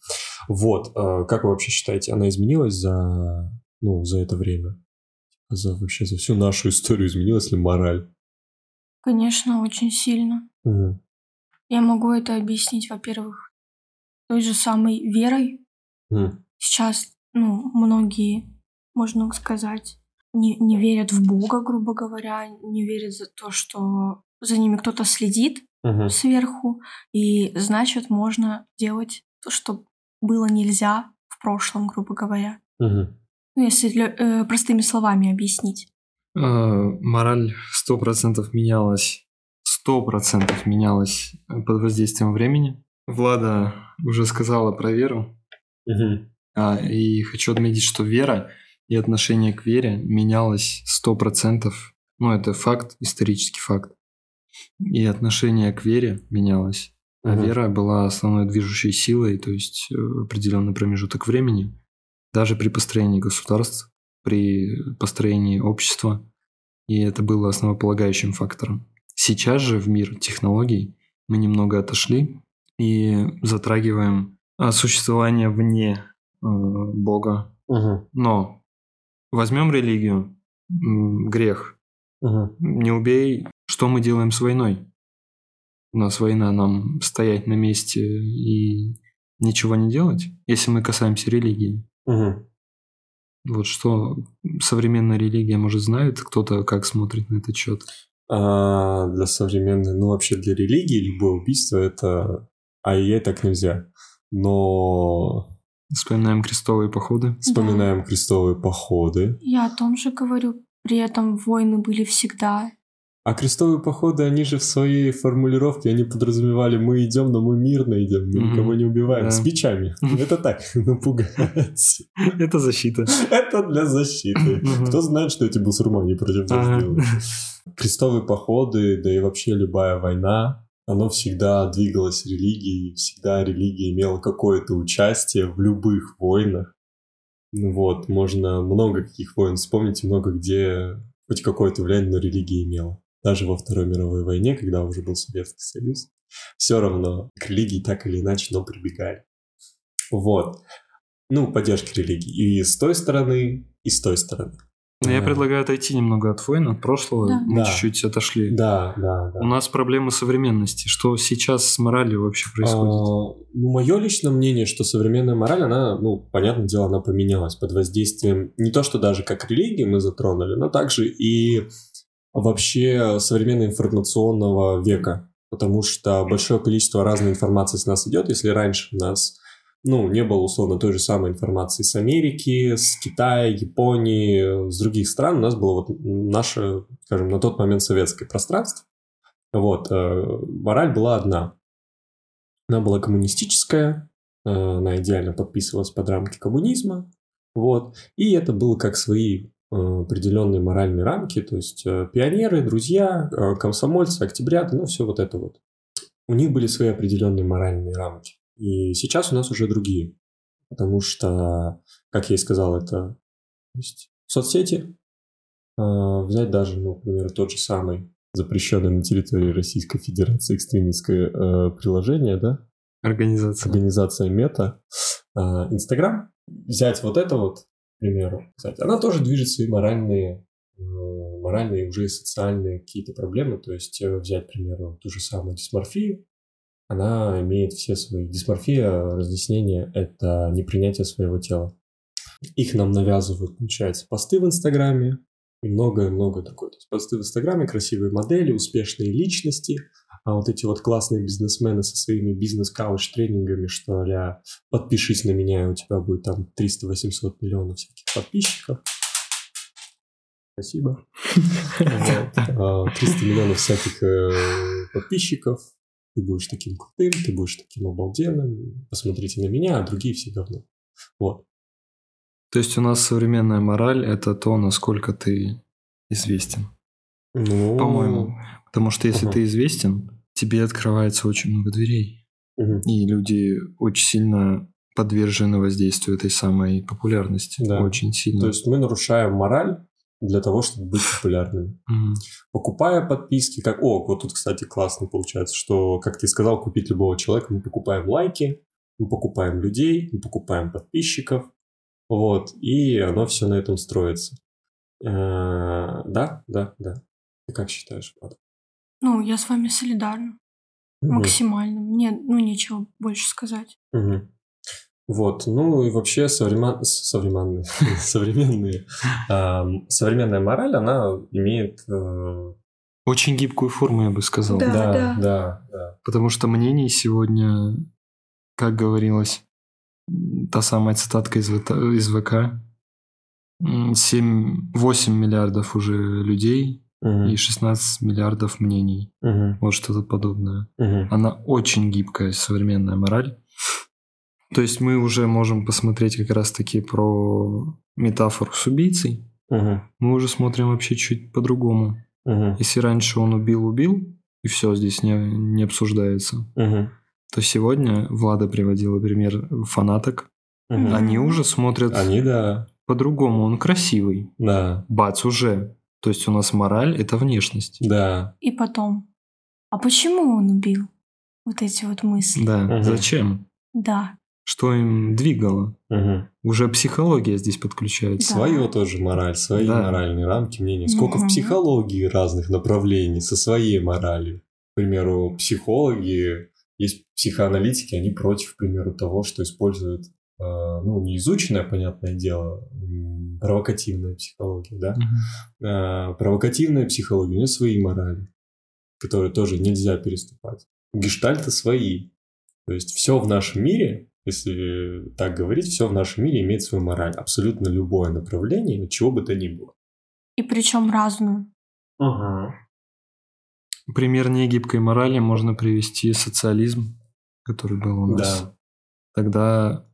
Вот, э, как вы вообще считаете, она изменилась за, ну, за это время? За вообще за всю нашу историю изменилась ли мораль? Конечно, очень сильно. Мгм. Я могу это объяснить, во-первых, той же самой верой. Мгм. Сейчас, ну, многие, можно сказать, не, не верят в Бога, грубо говоря, не верят за то, что за ними кто-то следит Мгм. сверху, и значит, можно делать то, что было нельзя в прошлом, грубо говоря. Мгм. Ну, если лё- э, простыми словами объяснить. Э, Мораль сто процентов менялась, сто процентов менялась под воздействием времени. Влада уже сказала про веру, Мгм. А, и хочу отметить, что вера и отношение к вере менялось сто процентов. Ну, это факт, исторический факт. И отношение к вере менялось. А Мгм. вера была основной движущей силой, то есть э, определенный промежуток времени, даже при построении государств, при построении общества. И это было основополагающим фактором. Сейчас же в мир технологий мы немного отошли и затрагиваем а, существование вне э, Бога. Мгм. Но возьмем религию, грех. Мгм. Не убей, что мы делаем с войной? У нас война, нам стоять на месте и ничего не делать, если мы касаемся религии. Мгм. Вот что современная религия, может, знает кто-то, как смотрит на этот счет. А для современной, ну вообще для религии любое убийство это ай-яй, так нельзя. Но Вспоминаем крестовые походы. вспоминаем крестовые походы. Я о том же говорю. При этом войны были всегда. А крестовые походы, они же в своей формулировке, они подразумевали, мы идем, но мы мирно идем, мы никого не убиваем, Да. с мечами. Это так, напугать. Это защита. Это для защиты. Кто знает, что эти бусурмане против нас делают? Крестовые походы, да и вообще любая война, оно всегда двигалось религией, всегда религия имела какое-то участие в любых войнах. Ну Вот, можно много каких войн вспомнить, много где хоть какое-то влияние на религия имела. Даже во Второй мировой войне, когда уже был Советский Союз, все равно к религии так или иначе, но прибегали. Вот. Ну, поддержки религии. И с той стороны, и с той стороны. Но я Да. предлагаю отойти немного от войн, от прошлого. Да. Мы Да. чуть-чуть отошли. Да, да, да. У нас проблемы современности. Что сейчас с моралью вообще происходит? А, ну, мое личное мнение, что современная мораль, она, ну, понятное дело, она поменялась под воздействием не то, что даже как религии мы затронули, но также и вообще современного информационного века. Потому что большое количество разной информации с нас идет. Если раньше у нас ну, не было, условно, той же самой информации с Америки, с Китая, Японии, с других стран, у нас было вот наше, скажем, на тот момент советское пространство. Вот, э, мораль была одна. Она была коммунистическая, э, она идеально подписывалась под рамки коммунизма, вот, и это было как свои определенные моральные рамки, то есть э, пионеры, друзья, э, комсомольцы, октябряты, ну, все вот это вот. У них были свои определенные моральные рамки. И сейчас у нас уже другие, потому что, как я и сказал, это то есть, соцсети, э, взять даже, ну, например, тот же самый запрещенное на территории Российской Федерации экстремистское э, приложение, да, Организация. организация Мета, э, Инстаграм, взять вот это вот, примеру, кстати, она тоже движет свои моральные, э, моральные уже и социальные какие-то проблемы, то есть э, взять, к примеру, ту же самую дисморфию, она имеет все свои... Дисморфия, разъяснение — это непринятие своего тела. Их нам навязывают, получается, посты в Инстаграме и многое-многое такое. То есть посты в Инстаграме, красивые модели, успешные личности, а вот эти вот классные бизнесмены со своими бизнес-кауч-тренингами, что а подпишись на меня, и у тебя будет там 300-800 миллионов всяких подписчиков. Спасибо. Вот. А, 300 миллионов всяких э, подписчиков. Ты будешь таким крутым, ты будешь таким обалденным. Посмотрите на меня, а другие все говно. Вот. То есть у нас современная мораль – это то, насколько ты известен. Ну, По-моему. Потому что если Ага. ты известен, тебе открывается очень много дверей. мгм. И люди очень сильно подвержены воздействию этой самой популярности. Да. Очень сильно. То есть мы нарушаем мораль для того, чтобы быть популярными. Мгм. Покупая подписки, как... О, вот тут, кстати, классно получается, что, как ты сказал, купить любого человека, мы покупаем лайки, мы покупаем людей, мы покупаем подписчиков, вот, и оно все на этом строится. Э, Да, да, да. Ты как считаешь, Влад? Ну, я с вами солидарна. Мгм. Максимально. Мне, ну, нечего больше сказать. Мгм. Вот, ну и вообще современ- современные, современные, современная мораль, она имеет, э, Очень гибкую форму, я бы сказал. Да. да, да, да, Потому что мнений сегодня, как говорилось, та самая цитатка из, ВТ из ВК, 7-8 миллиардов уже людей Мгм. и 16 миллиардов мнений. Мгм. Вот что-то подобное. Мгм. Она очень гибкая, современная мораль. То есть мы уже можем посмотреть как раз-таки про метафору с убийцей. Мгм. Мы уже смотрим вообще чуть по-другому. Мгм. Если раньше он убил-убил, и все здесь не, не обсуждается, Мгм. то сегодня Влада приводила пример фанаток. Мгм. Они уже смотрят Они, да, по-другому. Он красивый. да, Бац, уже. То есть у нас мораль – это внешность. да. И потом. А почему он убил? Вот эти вот мысли. Да. Мгм. Зачем? Да. Что им двигало? Мгм. Уже психология здесь подключается. Да. Свое тоже мораль, свои Да. моральные рамки, мнения. Сколько в Мгм. психологии разных направлений со своей моралью. К примеру, психологи, есть психоаналитики, они против, к примеру, того, что используют, ну, не изученное, понятное дело, провокативная психология, да, Э, провокативная психология, у нее свои морали, которые тоже нельзя переступать. Гештальты свои. То есть все в нашем мире, если так говорить, все в нашем мире имеет свою мораль. Абсолютно любое направление, чего бы то ни было. И причем разную. Пример негибкой морали можно привести социализм, который был у нас. Да. Тогда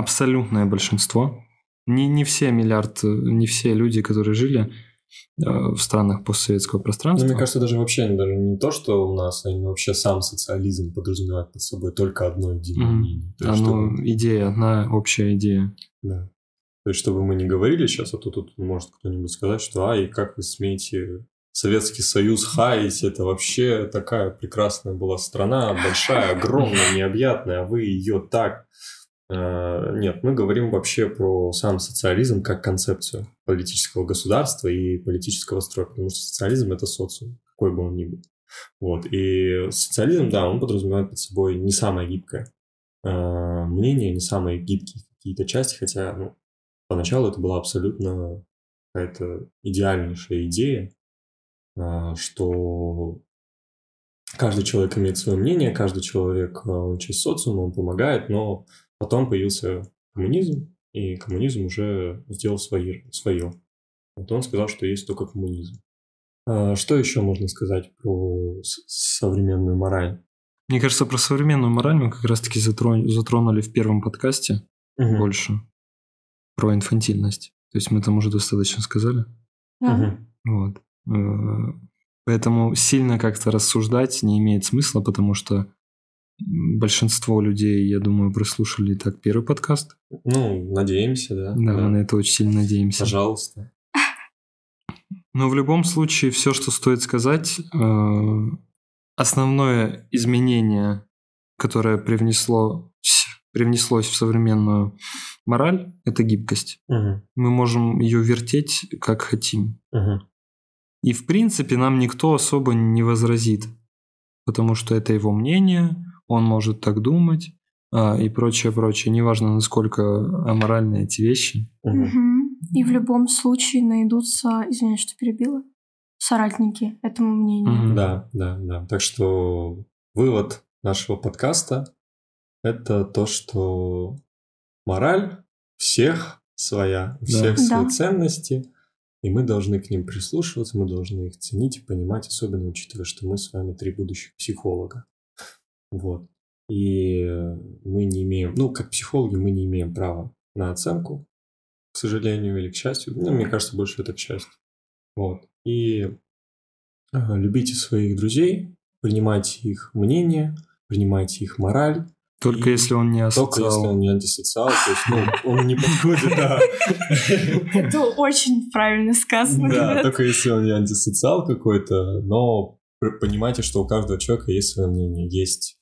абсолютное большинство, не, не все миллиард, не все люди, которые жили э, в странах постсоветского Ну, пространства, мне кажется, даже вообще даже не то, что у нас, а вообще сам социализм подразумевает под собой только одно единое Мгм. мнение. То а, есть, ну, чтобы- идея, одна общая идея. Да. То есть, чтобы мы не говорили сейчас, а то тут может кто-нибудь сказать, что ай, как вы смеете Советский Союз хаять, это вообще такая прекрасная была страна, большая, огромная, необъятная, а вы ее так... Э, Нет, мы говорим вообще про сам социализм как концепцию политического государства и политического строя, потому что социализм – это социум, какой бы он ни был. Вот. И социализм, да, он подразумевает под собой не самое гибкое э, мнение, не самые гибкие какие-то части, хотя, ну, поначалу это была абсолютно какая-то идеальнейшая идея, а, что каждый человек имеет свое мнение, каждый человек, он часть социума, он помогает, но потом появился коммунизм, и коммунизм уже сделал свои, свое. Вот он сказал, что есть только коммунизм. А, Что еще можно сказать про современную мораль? Мне кажется, про современную мораль мы как раз-таки затрон- затронули в первом подкасте Мгм. больше. Про инфантильность. То есть мы там уже достаточно сказали. Мгм. Вот. Э, Поэтому сильно как-то рассуждать не имеет смысла, потому что большинство людей, я думаю, прослушали так первый подкаст. Ну, надеемся, да. Да, мы на это очень сильно надеемся. Пожалуйста. Но в любом случае, все, что стоит сказать, э, основное изменение, которое привнесло, привнеслось в современную мораль, это гибкость. Мгм. Мы можем ее вертеть как хотим. Мгм. И в принципе нам никто особо не возразит, потому что это его мнение, он может так думать а, и прочее, прочее. Неважно, насколько аморальны эти вещи. Мгм. И в любом случае найдутся, извиняюсь, что перебила, соратники этому мнению. Мгм. Да, да, да. Так что вывод нашего подкаста – это то, что мораль всех своя, у Да. всех свои Да. ценности, и мы должны к ним прислушиваться, мы должны их ценить и понимать, особенно учитывая, что мы с вами три будущих психолога. Вот. И мы не имеем, ну, как психологи, мы не имеем права на оценку, к сожалению или к счастью. Ну, мне кажется, больше это к счастью. Вот. И Ага, любите своих друзей, принимайте их мнение, принимайте их мораль. Только И если он не Только если асоциал. он не антисоциал, то есть, ну, он не подходит, да. Это очень правильно сказано, Да, только если он не антисоциал какой-то, но понимайте, что у каждого человека есть свое мнение, есть, а,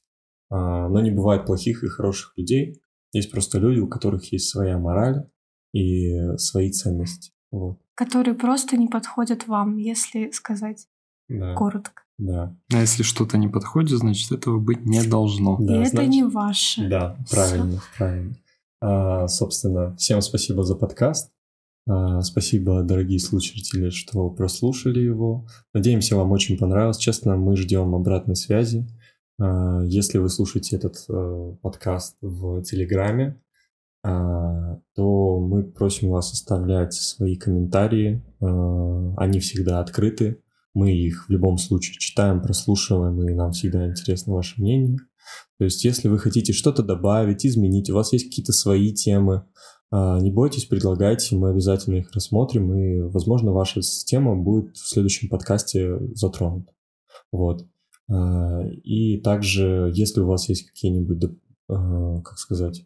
но не бывает плохих и хороших людей, есть просто люди, у которых есть своя мораль и свои ценности. Вот, Которые просто не подходят вам, если сказать да, коротко. да. А если что-то не подходит, значит этого быть не должно. И Да, это значит- не ваше. Да, правильно, правильно. А, собственно, всем спасибо за подкаст. А, спасибо, дорогие слушатели, что прослушали его. Надеемся, вам очень понравилось. Честно, мы ждем обратной связи. А, если вы слушаете этот э, подкаст в Телеграме, а, то мы просим вас оставлять свои комментарии. Они всегда открыты. Мы их в любом случае читаем, прослушиваем, и нам всегда интересно ваше мнение. То есть, если вы хотите что-то добавить, изменить, у вас есть какие-то свои темы, не бойтесь, предлагайте, мы обязательно их рассмотрим, и, возможно, ваша тема будет в следующем подкасте затронута. Вот. А, И также, если у вас есть какие-нибудь, а, как сказать,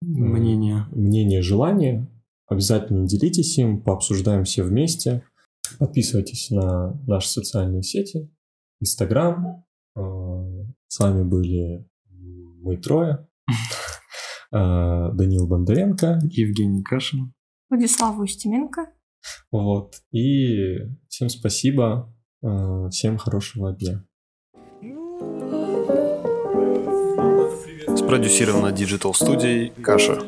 Мнение. мнения, желания, обязательно делитесь им, пообсуждаем все вместе. Подписывайтесь на наши социальные сети, Инстаграм. Э, С вами были мы трое. Э, Данил Бондаренко. Евгений Кашин. Владислава Устименко. Вот. И всем спасибо. Э, Всем хорошего дня. Продюсировано диджитал-студией «Каша».